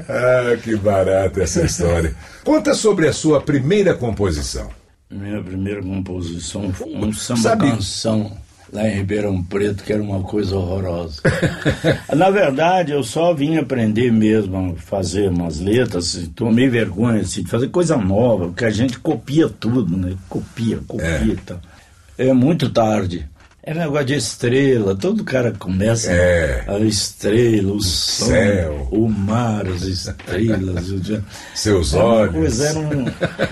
Ah, que barata essa história. Conta sobre a sua primeira composição. Minha primeira composição foi um Sabe- samba-canção lá em Ribeirão Preto, que era uma coisa horrorosa. Na verdade, eu só vim aprender mesmo a fazer umas letras, e tomei vergonha assim, de fazer coisa nova, porque a gente copia tudo, né? Copia, copia É. tal. É muito tarde. É negócio de estrela, todo cara começa É. a estrela, o, sol, céu. o mar, as estrelas. o- Seus Era olhos. coisa, era um,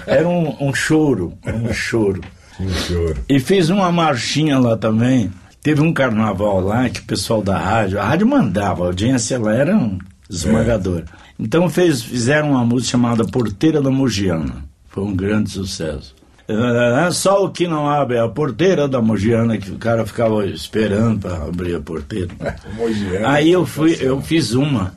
era um, um choro, um choro. Choro. E fiz uma marchinha lá também. Teve um carnaval lá que o pessoal da rádio, a rádio mandava, a audiência lá era um esmagadora. Então fez, fizeram uma música chamada Porteira da Mogiana. Foi um grande sucesso. É só o que não abre é a porteira da Mogiana, que o cara ficava esperando para abrir a porteira. Mogiana, Aí eu fui, eu fiz uma.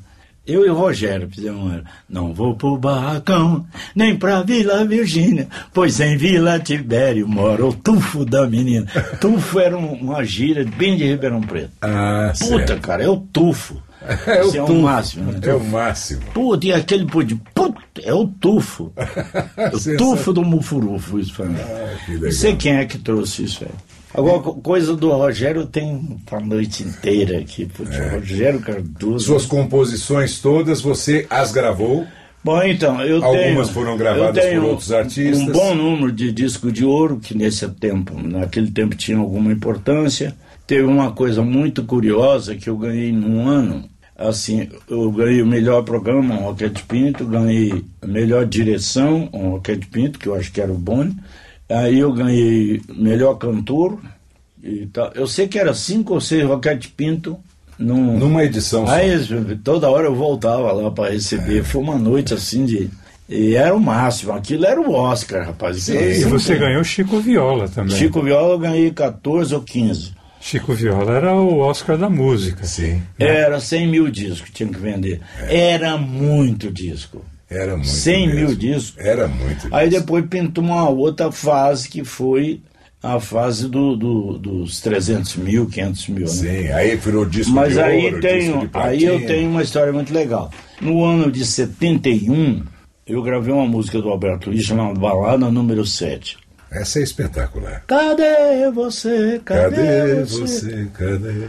Eu e o Rogério fizemos uma. Não vou pro barracão, nem pra Vila Virgínia, pois em Vila Tibério mora o tufo da menina. Tufo era um- uma gíria bem de Ribeirão Preto. Ah, Puta, certo. cara, é o tufo. É o Esse é tufo. o máximo. né? É o máximo. Puta, e aquele pudim. Puta, é o tufo. o tufo do Mufurufo, isso foi. Ah, que legal. Não sei quem é que trouxe isso aí. Agora, co- coisa do Rogério tem a noite inteira aqui. Putz, É. Rogério Cardoso. Suas composições todas você as gravou. Bom, então, eu Algumas tenho. foram gravadas por outros artistas. Um bom número de disco de ouro, que nesse tempo, naquele tempo tinha alguma importância. Teve uma coisa muito curiosa que eu ganhei num ano. Assim, eu ganhei o melhor programa, um Roquete Pinto, ganhei a melhor direção, um Roquete Pinto, que eu acho que era o Boni. Aí eu ganhei melhor cantor. E tal. Eu sei que era cinco ou seis Roquete Pinto num, Numa edição. Aí toda hora eu voltava lá para receber. Foi uma noite assim de. E era o máximo. Aquilo era o Oscar, rapaz. Sim, E você ganhou Chico Viola também. Chico Viola eu ganhei 14 ou 15. Chico Viola era o Oscar da música. Sim. Era 100 mil discos que tinha que vender. Era muito disco. Era muito. 100 mil mesmo. discos. Era muito. Aí mesmo. depois pintou uma outra fase que foi a fase do, do- dos 300 mil, 500 mil. Né? Sim, aí virou disco Mas de aí, ouro, tenho, aí eu tenho uma história muito legal. No ano de 71, eu gravei uma música do Alberto Luiz chamada Balada número 7. Essa é espetacular. Cadê você? Cadê, Cadê você? você? Cadê?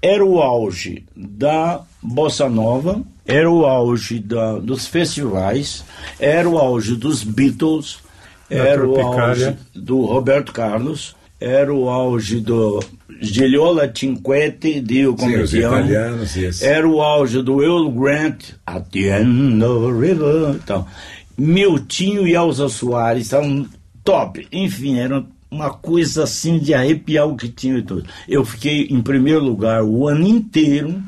Era o auge da Bossa Nova, era o auge da, dos festivais, era o auge dos Beatles, Da era o auge do Roberto Carlos, era o auge do Giliola Cinquetti, Dio Sim, os Cometiano, italianos e esse. era o auge do Will Grant, At the End of the River, então, Miltinho e Elza Soares estavam top, enfim, era uma coisa assim de arrepiar o que tinha e tudo. Eu fiquei em primeiro lugar o ano inteiro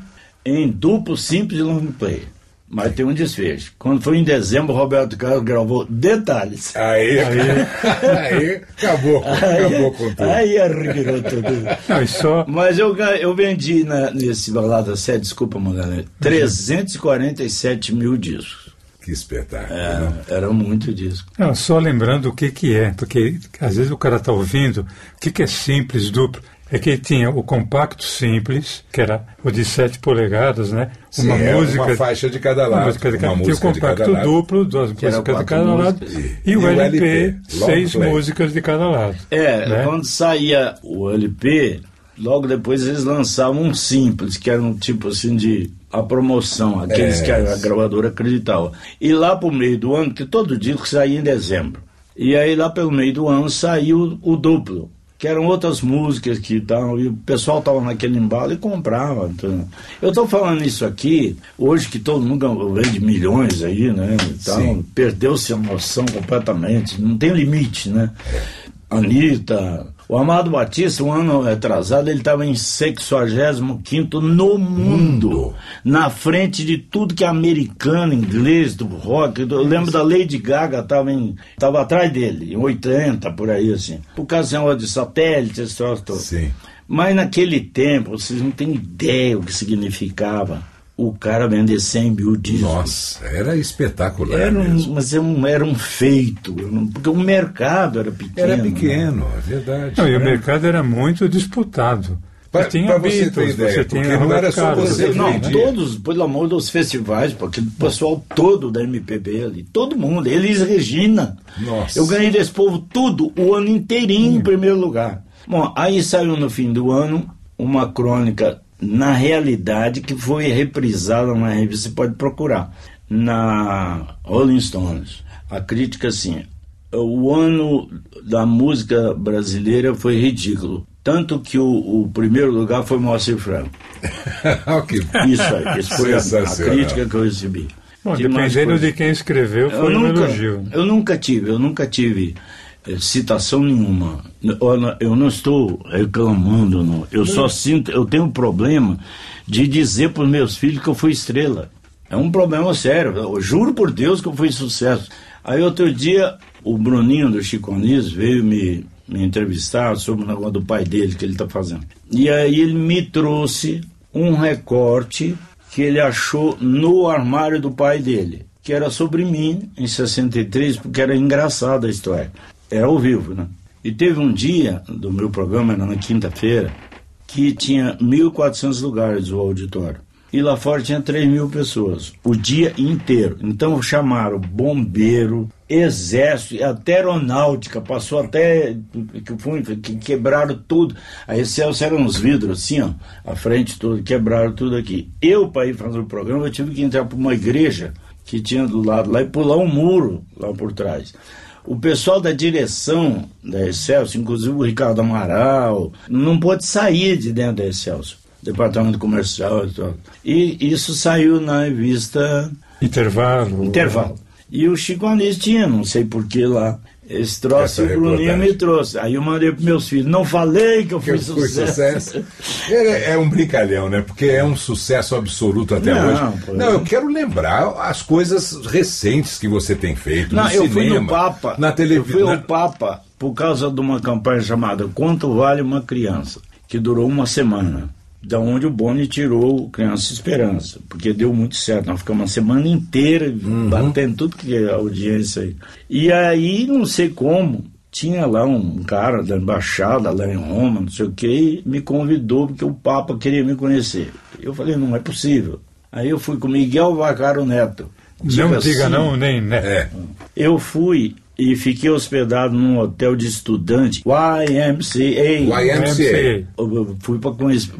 em duplo simples e long play. Mas tem um desfecho. Quando foi em dezembro, o Roberto Carlos gravou detalhes. Aí, aí, acabou, acabou com tudo. Aí arrepiou tudo. Não, só, Mas eu, eu vendi na, nesse balada 7, desculpa, Magalhães, 347 mil discos. Que espetáculo. É, era muito disco. Não, só lembrando o que, que é, porque às vezes o cara está ouvindo, o que, que é simples, duplo. É que tinha o compacto simples, que era o de 7 polegadas, né? Sim, uma é música. uma faixa de cada uma lado, música de uma cada, tinha o música compacto lado. duplo, duas Que era músicas de quatro cada lado. E, E o o LP, LP, long seis play. músicas de cada lado. É, né? quando saía o LP, logo depois eles lançavam um simples, que era um tipo assim de a promoção, aqueles É. que a, a gravadora acreditava. E lá pro meio do ano, que todo disco saía em dezembro. E aí lá pelo meio do ano saiu o duplo, que eram outras músicas que estavam, e o pessoal estava naquele embalo e comprava. Então, eu estou falando isso aqui, hoje que todo mundo vende milhões aí, né? Então, perdeu-se a noção completamente, não tem limite, né? Anitta, o Amado Batista, um ano atrasado, ele estava em 65 no mundo, na frente de tudo que é americano, inglês, do rock. Eu lembro da Lady Gaga, estava tava atrás dele, em 80, por aí assim. Por causa de satélite, esse troço todo. Sim. Mas naquele tempo, vocês não têm ideia o que significava o cara vender 100 mil discos. Nossa, era espetacular Era mesmo. um, mas era um, era um feito, um- porque o mercado era pequeno. Era né? pequeno, é verdade. Não, e o mercado era muito disputado. Pra- Você tinha pra você ter ideia, você porque tinha não era só você? Não, vendia. todos, pelo amor dos festivais, porque o pessoal todo da MPB ali, todo mundo, Elis Regina. Nossa. Eu ganhei desse povo tudo, o ano inteirinho em primeiro lugar. Bom, aí saiu no fim do ano uma crônica, na realidade, que foi reprisada na revista, você pode procurar, na Rolling Stones. A crítica assim, o ano da música brasileira foi ridículo. Tanto que o, o primeiro lugar foi Moacir Franco. que Isso aí, esse foi a, a crítica que eu recebi. Bom, dependendo de quem escreveu, eu foi um nunca, elogio. eu nunca tive, eu nunca tive citação nenhuma. Eu, não- estou reclamando, não. Eu só sinto, eu tenho um problema de dizer para os meus filhos que eu fui estrela. É um problema sério. Eu juro por Deus que eu fui sucesso. Aí outro dia, o Bruninho do Chico Anísio veio me, me entrevistar sobre o negócio do pai dele que ele está fazendo. E aí ele me trouxe um recorte que ele achou no armário do pai dele, que era sobre mim em 63, porque era engraçada a história. Era ao vivo, né? E teve um dia do meu programa, era na quinta-feira, que tinha 1.400 lugares o auditório. E lá fora tinha 3 mil pessoas, o dia inteiro. Então chamaram bombeiro, exército, até aeronáutica, passou até que, que quebraram tudo. Aí esse eram uns vidros assim, ó, a frente toda, quebraram tudo aqui. Eu, para ir fazer o programa, eu tive que entrar para uma igreja que tinha do lado lá e pular um muro lá por trás. O pessoal da direção da Excelsior, inclusive o Ricardo Amaral, não pôde sair de dentro da Excelsior, departamento comercial e tal. E isso saiu na revista Intervalo. Intervalo. E o Chico Anísio tinha, não sei porquê lá. Esse troço o Bruninho me trouxe. Aí eu mandei para meus filhos. Não falei que eu que fui eu fui sucesso. sucesso. É, é um brincalhão, né? Porque é um sucesso absoluto até Não, hoje. Não, eu quero lembrar as coisas recentes que você tem feito Não, no eu fui cinema, no Papa. na Eu fui televisão. ao Papa por causa de uma campanha chamada Quanto Vale uma Criança, que durou uma semana. Da onde o Boni tirou Criança Esperança, porque deu muito certo. Nós ficamos uma semana inteira Uhum. batendo tudo que é audiência aí. E aí, não sei como, tinha lá um cara da embaixada lá em Roma, não sei o que, e me convidou porque o Papa queria me conhecer. Eu falei, não é possível. Aí eu fui com Miguel Vacaro Neto. Não Tipo diga assim, não, nem né. É. eu fui e fiquei hospedado num hotel de estudante, YMCA. YMCA. Eu fui, pra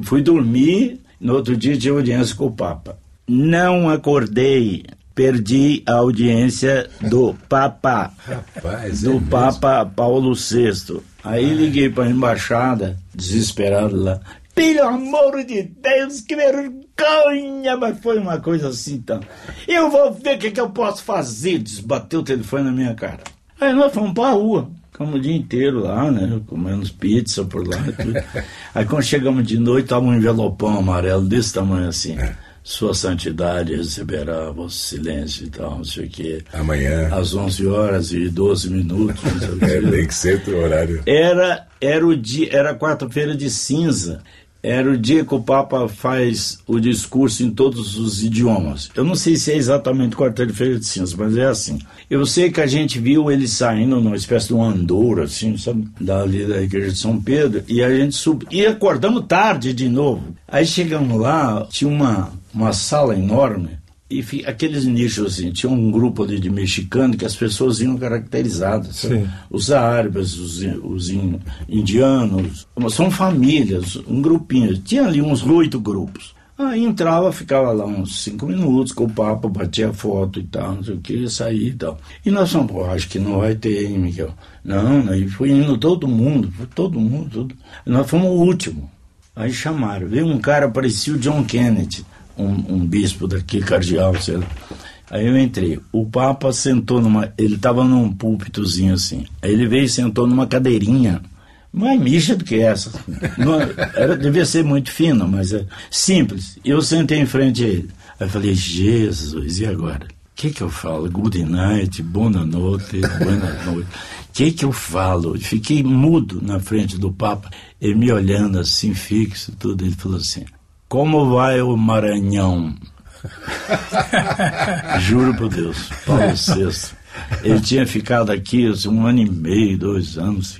fui dormir, no outro dia tinha audiência com o Papa. Não acordei, perdi a audiência do Papa, Rapaz, é do mesmo. Papa Paulo VI. Aí liguei para a embaixada, desesperado lá. Pelo amor de Deus, que vergonha! Mas foi uma coisa assim, então. Eu vou ver o que, que eu posso fazer. Desbateu o telefone na minha cara. Aí nós fomos pra rua. Ficamos o dia inteiro lá, né? Comendo pizza por lá e tudo. Aí quando chegamos de noite, tava um envelopão amarelo desse tamanho assim. Sua Santidade receberá vosso silêncio e tal, não sei o quê. Amanhã. Às 11 horas e 12 minutos. não sei o É, tem que ser o horário. Era, era o dia, era quarta-feira de cinza. Era o dia que o Papa faz o discurso em todos os idiomas. Eu não sei se é exatamente quarta-feira de cinzas, mas é assim. Eu sei que a gente viu ele saindo numa espécie de um andor, assim, sabe, da igreja de São Pedro, e a gente subiu. E acordamos tarde de novo. Aí chegamos lá, tinha uma, uma sala enorme, e aqueles nichos assim, tinha um grupo ali de mexicano que as pessoas iam caracterizadas. Os árabes, os, os indianos, são famílias, um grupinho. Tinha ali uns oito grupos. Aí entrava, ficava lá uns cinco minutos com o papo, batia foto e tal, não sei o que, saía e tal. E nós falamos, pô, acho que não vai ter, hein, Miguel? Não, aí foi indo todo mundo, todo mundo, tudo. Nós fomos o último. Aí chamaram, veio um cara, parecia o John Kennedy um, um bispo daqui, cardeal, sei lá. Aí eu entrei. O Papa sentou numa. Ele estava num púlpitozinho assim. Aí ele veio e sentou numa cadeirinha. Mais micha do que essa. Não, era, devia ser muito fino, mas é simples. Eu sentei em frente a ele. Aí eu falei, Jesus, e agora? O que, que eu falo? Good night, boa noite, boa noite. O que, que eu falo? Fiquei mudo na frente do Papa, ele me olhando assim, fixo, tudo. Ele falou assim: como vai o Maranhão? Juro por Deus, Paulo VI. Ele tinha ficado aqui assim, um ano e meio, dois anos.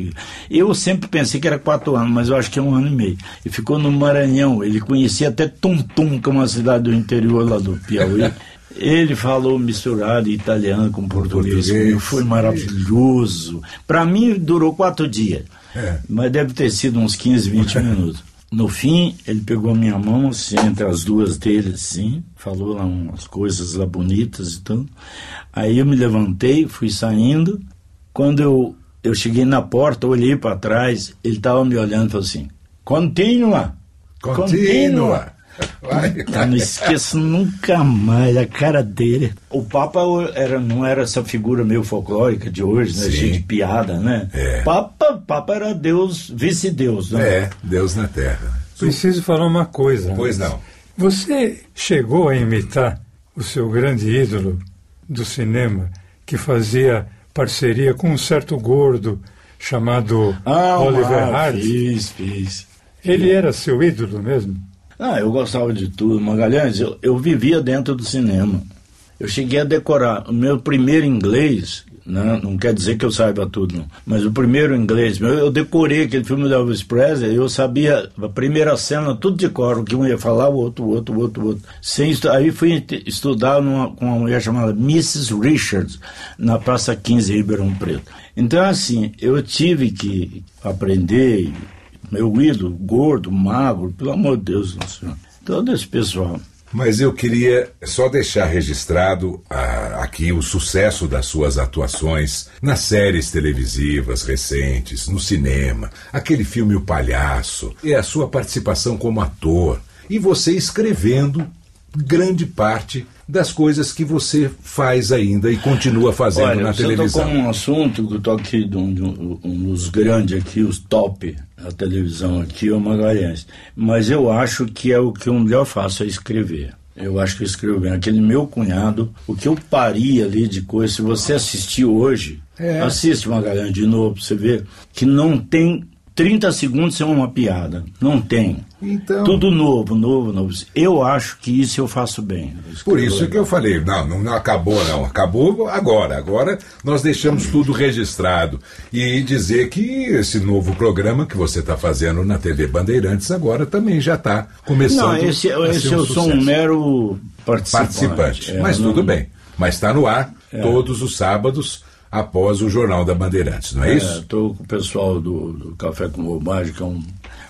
Eu sempre pensei que era quatro anos, mas eu acho que é um ano e meio. E ficou no Maranhão. Ele conhecia até Tum Tum, que é uma cidade do interior lá do Piauí. Ele falou misturado italiano com português. português. Foi maravilhoso. Para mim, durou quatro dias. É. Mas deve ter sido uns 15, 20 minutos. No fim, ele pegou minha mão, assim, entre as duas dele, assim, falou lá umas coisas lá bonitas e tudo. Aí eu me levantei, fui saindo. Quando eu, eu cheguei na porta, olhei para trás, ele estava me olhando e falou assim: Continua! Continua! Eu não esqueço nunca mais a cara dele. O Papa era, não era essa figura meio folclórica de hoje, né? Cheio de piada, né? É. Papa, Papa era Deus, vice-deus, né? É, Deus na Terra. Preciso falar uma coisa. Pois não. Você chegou a imitar o seu grande ídolo do cinema, que fazia parceria com um certo gordo chamado ah, Oliver Hardy? Fiz, fiz. Ele era seu ídolo mesmo? Ah, eu gostava de tudo. Magalhães, eu, eu vivia dentro do cinema. Eu cheguei a decorar o meu primeiro inglês, né? não quer dizer que eu saiba tudo, não. mas o primeiro inglês, eu decorei aquele filme do Elvis Presley, eu sabia a primeira cena, tudo de cor, o que um ia falar, o outro, o outro, o outro, o outro. Sem aí fui estudar numa, com uma mulher chamada Mrs. Richards, na Praça 15, Ribeirão Preto. Então, assim, eu tive que aprender meu ídolo, gordo, magro, pelo amor de Deus, senhor. todo esse pessoal. Mas eu queria só deixar registrado ah, aqui o sucesso das suas atuações nas séries televisivas recentes, no cinema, aquele filme O Palhaço, e a sua participação como ator, e você escrevendo grande parte das coisas que você faz ainda e continua fazendo Olha, na você televisão. Olha, um assunto que eu estou aqui, de um, de um, um, dos grandes aqui, os top da televisão aqui, é o Magalhães. Mas eu acho que é o que eu melhor faço, é escrever. Eu acho que eu escrevo bem. Aquele meu cunhado, o que eu pari ali de coisa, se você assistir hoje, é. assiste Magalhães de novo, pra você ver que não tem 30 segundos é uma piada. Não tem. Então, Tudo novo, novo, novo. Eu acho que isso eu faço bem. Por isso que eu falei, não, não, não, acabou não, acabou agora. Agora nós deixamos tudo registrado. E dizer que esse novo programa que você está fazendo na TV Bandeirantes agora também já está começando. Não, esse, esse um eu sou um mero participante. participante. É, Mas tudo bem. Mas está no ar é. todos os sábados após o Jornal da Bandeirantes, não é, é isso? Estou com o pessoal do, do Café com Bobagem, que é um,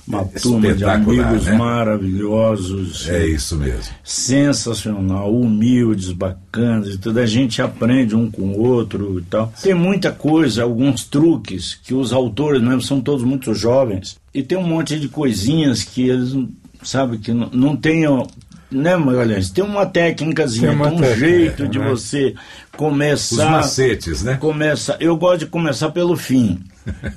uma turma de amigos né? maravilhosos. É isso mesmo. Sensacional, humildes, bacanas e tudo. A gente aprende um com o outro e tal. Tem muita coisa, alguns truques que os autores mesmo são todos muito jovens. E tem um monte de coisinhas que eles, sabe, que não, não tenham né, Magalhães? Tem uma técnicazinha, tem, uma tem um técnica, jeito de né? você começar. Os macetes, né? Começa, eu gosto de começar pelo fim.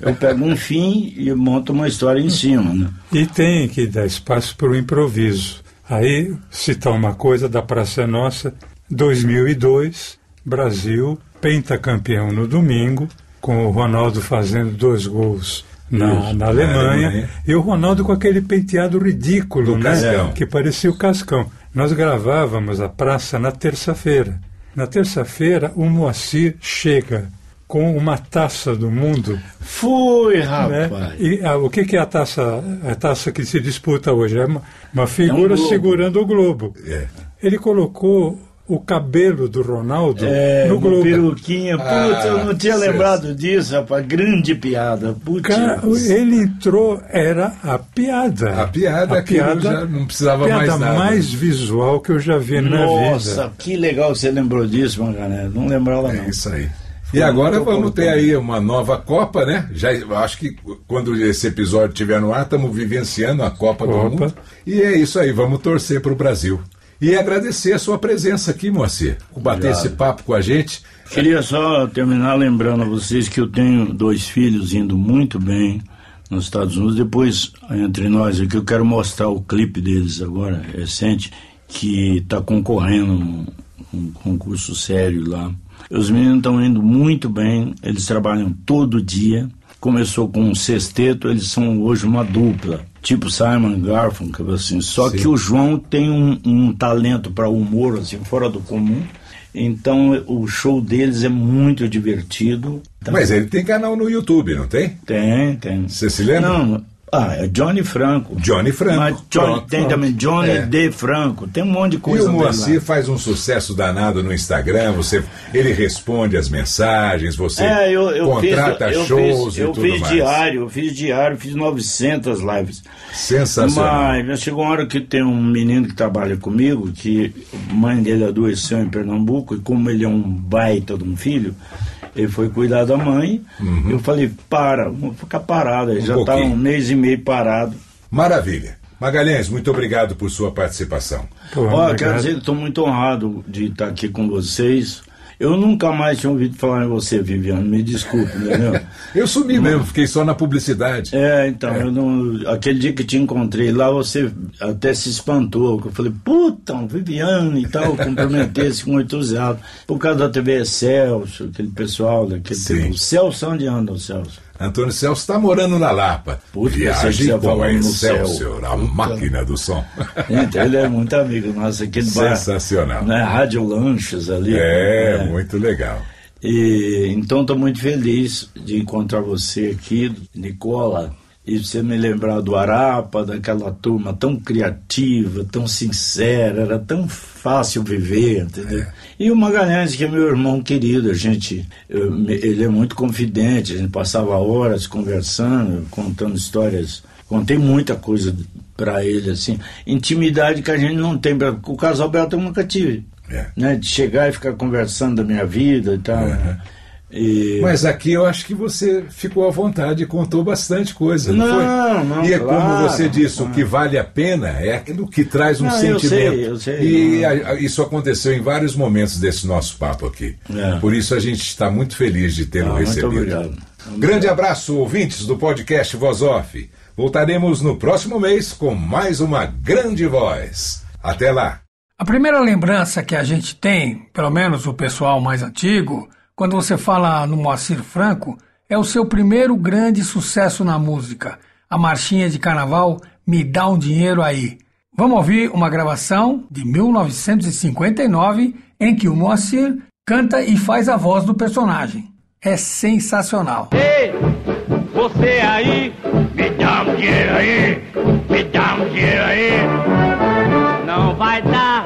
Eu pego um fim e monto uma história em cima, né? E tem que dar espaço para o improviso. Aí, citar uma coisa da Praça Nossa, 2002, Brasil, pentacampeão no domingo, com o Ronaldo fazendo dois gols na, na Alemanha, Alemanha. e o Ronaldo com aquele penteado ridículo, né? Que parecia o Cascão. Nós gravávamos a praça na terça-feira. Na terça-feira, o Moacir chega com uma taça do mundo Fui, né? rapaz. E ah, o que, que é a taça, a taça que se disputa hoje? É uma, uma figura globo. segurando o globo. É. Ele colocou o cabelo do Ronaldo É, no globo. peruquinha. Putz, Ah, eu não tinha lembrado disso, rapaz. Grande piada. Putz. Cara, ele entrou, era a piada. A piada, aquilo já não precisava piada mais nada. mais visual que eu já vi na minha Nossa, vida. que legal que você lembrou disso, Mangané. Não lembrava, não. É isso aí. E agora vamos ter aí uma nova Copa, né? Já acho que quando esse episódio estiver no ar, estamos vivenciando a Copa, do Copa. Mundo. E é isso aí, vamos torcer para o Brasil. E agradecer a sua presença aqui, Moacir, por bater Obrigado. esse papo com a gente. Queria só terminar lembrando a vocês que eu tenho dois filhos indo muito bem nos Estados Unidos. Depois, entre nós aqui, eu quero mostrar o clipe deles agora, recente, que está concorrendo num, num concurso sério lá. Os meninos estão indo muito bem, eles trabalham todo dia. Começou com um sexteto, eles são hoje uma dupla, tipo Simon Garfunkel, assim. Só Sim. que o João tem um, um talento para humor, assim, fora do comum. Então o show deles é muito divertido. Mas ele tem canal no YouTube, não tem? Tem, tem. Você se lembra? Não, ah, é Johnny Franco. Johnny Franco. Mas Johnny- Pronto, tem pronto. também Johnny É. D. Franco. Tem um monte de E coisa o dele Moacir faz um sucesso danado no Instagram, você, ele responde as mensagens, você É, eu, eu contrata fiz, eu shows fiz, e eu tudo fiz mais. diário, eu fiz diário, fiz 900 lives. Sensacional. Mas chegou uma hora que tem um menino que trabalha comigo, que a mãe dele adoeceu em Pernambuco, e como ele é um baita de um filho, ele foi cuidar da mãe. Eu falei, para, vamos ficar parado. Ele Um já está um mês e meio parado. Maravilha. Magalhães, muito obrigado por sua participação. Pô, quero dizer que estou muito honrado de estar aqui com vocês. Eu nunca mais tinha ouvido falar em você, Viviane, me desculpe, entendeu? Eu sumi mesmo, fiquei só na publicidade. É, então, eu não, aquele dia que te encontrei lá, você até se espantou. que Eu falei, puta, Viviane e tal, cumprimentei-se com entusiasmo. Por causa da TV Celso, aquele pessoal daquele tempo. Celso, onde anda o Celso? Antônio Celso está morando na Lapa. Que Viagem com a no Excelsior, a Puta. máquina do som. Então, ele é muito amigo nosso, aquele bar. Sensacional. Né, Rádio Lanches ali. É, É. muito legal. E, então estou muito feliz de encontrar você aqui, Nicola, e você me lembrar do Arapa, daquela turma tão criativa, tão sincera, era tão fácil viver, entendeu? E o Magalhães, que é meu irmão querido, a gente, eu- ele é muito confidente, a gente passava horas conversando, contando histórias, contei muita coisa para ele, assim, intimidade que a gente não tem, pra- o caso Alberto eu nunca tive É. né, de chegar e ficar conversando da minha vida e tal. né? E... Mas aqui eu acho que você ficou à vontade e contou bastante coisa, não, Não, foi? não, e é claro, como você disse, o claro. que vale a pena é aquilo que traz um Não, eu sentimento. sei, eu sei, e não. a- a- isso aconteceu em vários momentos desse nosso papo aqui. É. Por isso a gente está muito feliz de tê-lo Ah, muito recebido. obrigado. Grande abraço, ouvintes do podcast Voz Off. Voltaremos no próximo mês com mais uma grande voz. Até lá. A primeira lembrança que a gente tem, pelo menos o pessoal mais antigo, quando você fala no Moacir Franco, é o seu primeiro grande sucesso na música, a marchinha de carnaval Me Dá um Dinheiro Aí. Vamos ouvir uma gravação de 1959 em que o Moacir canta e faz a voz do personagem. É sensacional. Ei, você aí, me dá um dinheiro aí, me dá um dinheiro aí. Não vai dar,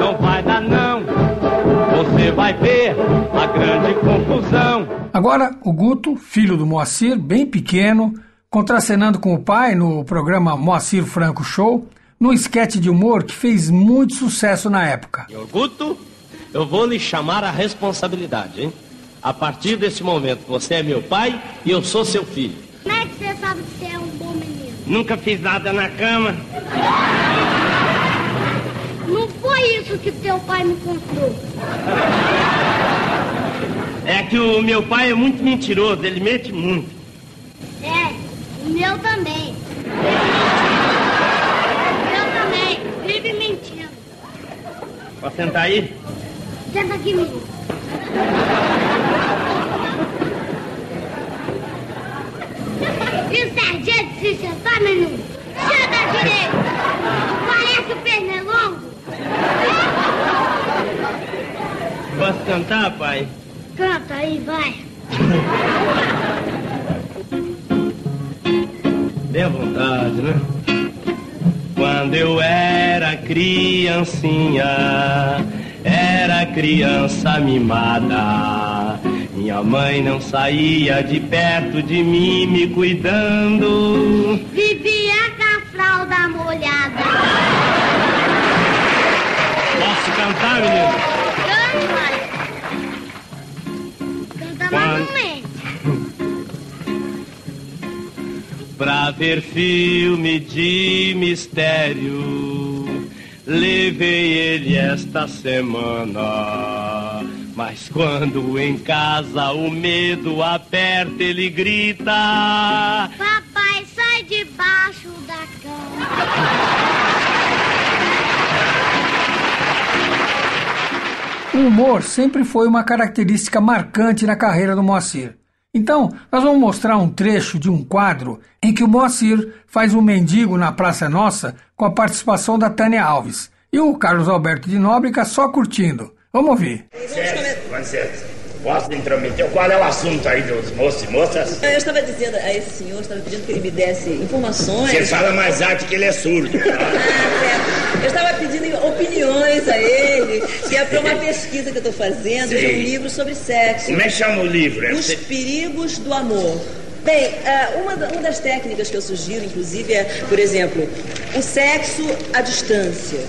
não vai dar não. Você vai ver grande confusão. Agora, o Guto, filho do Moacir, bem pequeno, contracenando com o pai no programa Moacir Franco Show, num esquete de humor que fez muito sucesso na época. Senhor Guto, eu vou lhe chamar a responsabilidade, hein? A partir desse momento, você é meu pai e eu sou seu filho. Como é que você sabe que você é um bom menino? Nunca fiz nada na cama. Não foi isso que teu pai me contou. É que o meu pai é muito mentiroso, ele mente muito. É, o meu também. É, Eu também, vive mentindo. Posso sentar aí? Senta aqui, menino. E o sargento se sentar, menino? Senta direito. Parece o pernilongo. Posso cantar, pai? Canta aí, vai. Bem à vontade, né? Quando eu era criancinha, era criança mimada. Minha mãe não saía de perto de mim me cuidando. Vivia com a fralda molhada. Posso cantar, menino? Momento. Pra ver filme de mistério, levei ele esta semana. Mas quando em casa o medo aperta, ele grita. Papai, sai debaixo da cama. O humor sempre foi uma característica marcante na carreira do Moacir. Então, nós vamos mostrar um trecho de um quadro em que o Moacir faz um mendigo na Praça Nossa com a participação da Tânia Alves e o Carlos Alberto de Nóbrega só curtindo. Vamos ouvir. Licença, posso intrometer? Qual é o assunto aí dos moços e moças? Eu estava dizendo a esse senhor, estava pedindo que ele me desse informações. Você fala mais alto que ele é surdo. Ah, certo. Eu estava pedindo opiniões a ele, que é para uma pesquisa que eu estou fazendo de Sim. um livro sobre sexo. Como é que chama o livro? É Os perigos do amor. Bem, uma, da- uma das técnicas que eu sugiro, inclusive, é, por exemplo, o sexo à distância.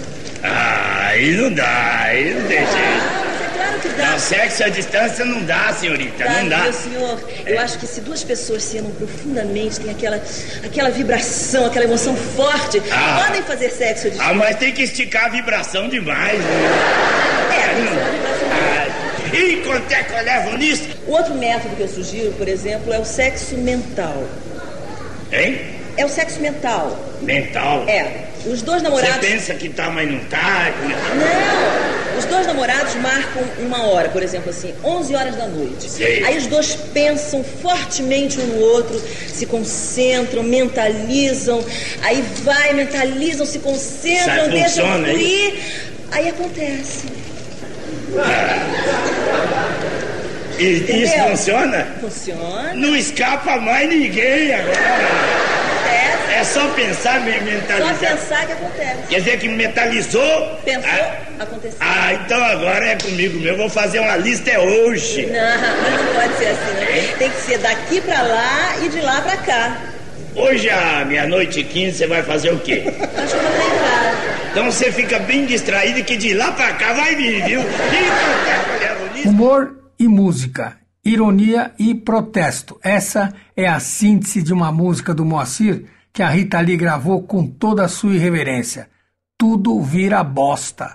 Ah, aí não dá, aí não tem jeito. Ah, é claro que dá. Não, sexo à distância não dá, senhorita, não Sabe, dá. meu senhor, eu acho que se duas pessoas se amam profundamente, tem aquela, aquela vibração, aquela emoção forte, Ah. podem fazer sexo à Ah, distância. mas tem que esticar a vibração demais, né? É, que ser uma vibração Ah, e quanto é que eu levo nisso? O outro método que eu sugiro, por exemplo, é o sexo mental. Hein? É o sexo mental. Mental. É. Os dois Você namorados. pensa que tá, mas não tá. é Não! Os dois namorados marcam uma hora, por exemplo, assim, 11 horas da noite. Sei. Aí os dois pensam fortemente um no outro, se concentram, mentalizam. Aí vai, mentalizam, se concentram, Sai, deixam funciona, é fluir. Aí acontece. E isso funciona? Funciona. Não escapa mais ninguém agora. Acontece. É só pensar, me- Só mentalizar. pensar que acontece. Quer dizer que metalizou? Pensou, Ah, aconteceu. ah, então agora é comigo mesmo. Vou fazer uma lista é hoje. Não, não pode ser assim, né? Tem que ser daqui pra lá e de lá pra cá. Hoje, à meia-noite e quinze, você vai fazer o quê? Acho que eu vou treinar. Então você fica bem distraído que de lá pra cá vai vir, viu? É eu? Humor e música, ironia e protesto. Essa é a síntese de uma música do Moacir que a Rita Lee gravou com toda a sua irreverência. Tudo vira bosta.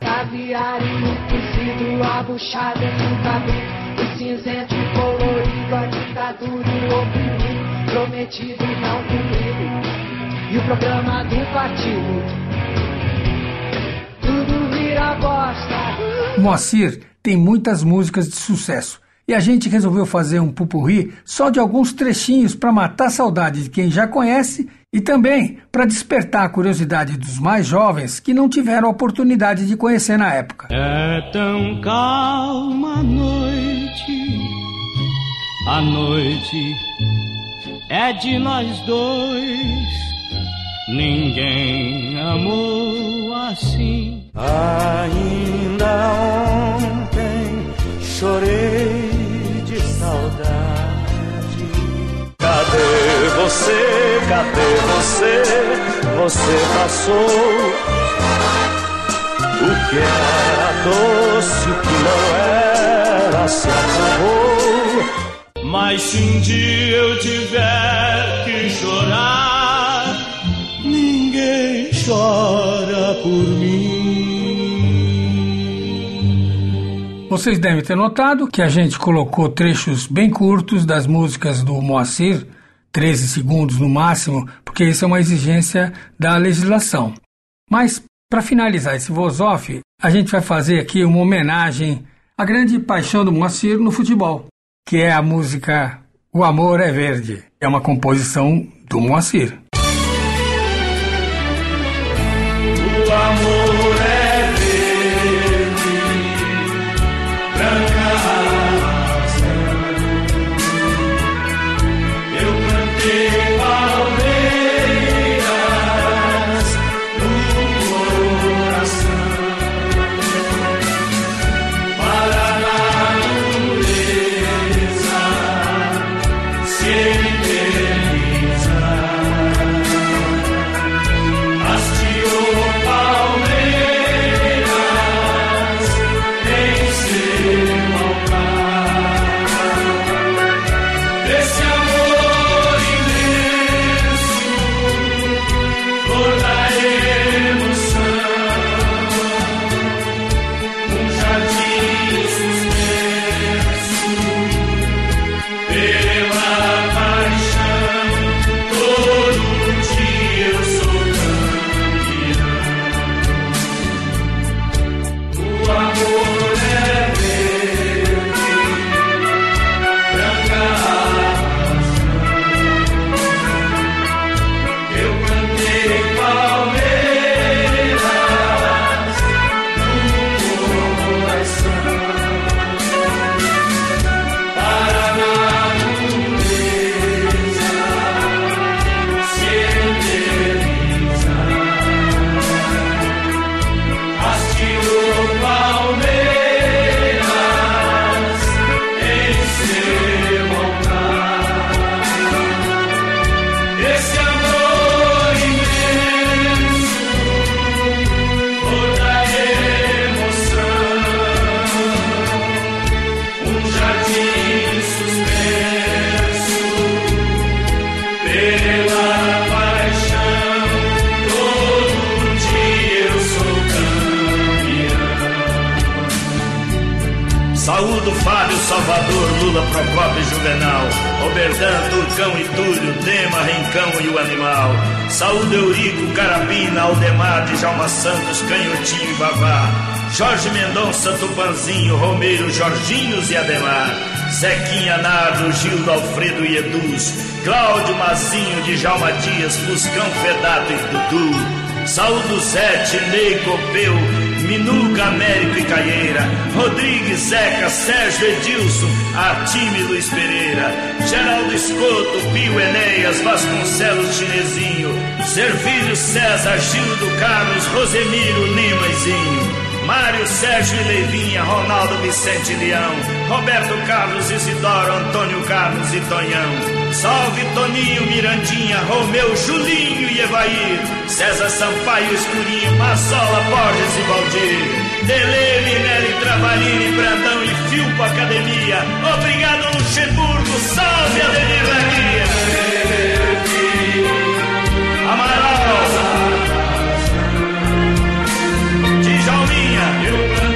Prometido não cumprido, e o programa do partido. Tudo vira bosta. Moacir tem muitas músicas de sucesso e a gente resolveu fazer um pupurri só de alguns trechinhos para matar a saudade de quem já conhece e também para despertar a curiosidade dos mais jovens que não tiveram a oportunidade de conhecer na época. É tão calma a noite, a noite é de nós dois. Ninguém amou assim. Ainda ontem chorei de saudade. Cadê você? Cadê você? Você passou. O que era doce, o que não era, se acabou. Mas se um dia eu tiver que chorar, Ninguém chora por mim. Vocês devem ter notado que a gente colocou trechos bem curtos das músicas do Moacir, 13 segundos no máximo, porque isso é uma exigência da legislação. Mas, para finalizar esse voz-off, a gente vai fazer aqui uma homenagem à grande paixão do Moacir no futebol, que é a música O Amor é Verde. É uma composição do Moacir. Jorginhos e Ademar, Zequinha Nardo, Gildo, Alfredo e Eduz, Cláudio Mazinho, Djalma Dias, Fuscão, Fedato e Dudu, Saúdo Sete, Ney Copeu, Minuca, Américo e Caieira, Rodrigues, Zeca, Sérgio Edilson, Artime Luiz Pereira, Geraldo Escoto, Pio Enéas, Vasconcelos Chinesinho, Servílio César, Gildo Carlos, Rosemiro Lima e Zinho. Mário Sérgio e Leivinha, Ronaldo Vicente Leão, Roberto Carlos Isidoro, Antônio Carlos e Tonhão. Salve Toninho, Mirandinha, Romeu, Julinho e Evair, César Sampaio, Escurinho, Marsola, Borges e Valdir. Dele, Minelli, Travarini, Brandão e Filpo Academia. Obrigado, Luxemburgo. Salve, Adenir Alegria. Amaral. Djalminha. Eu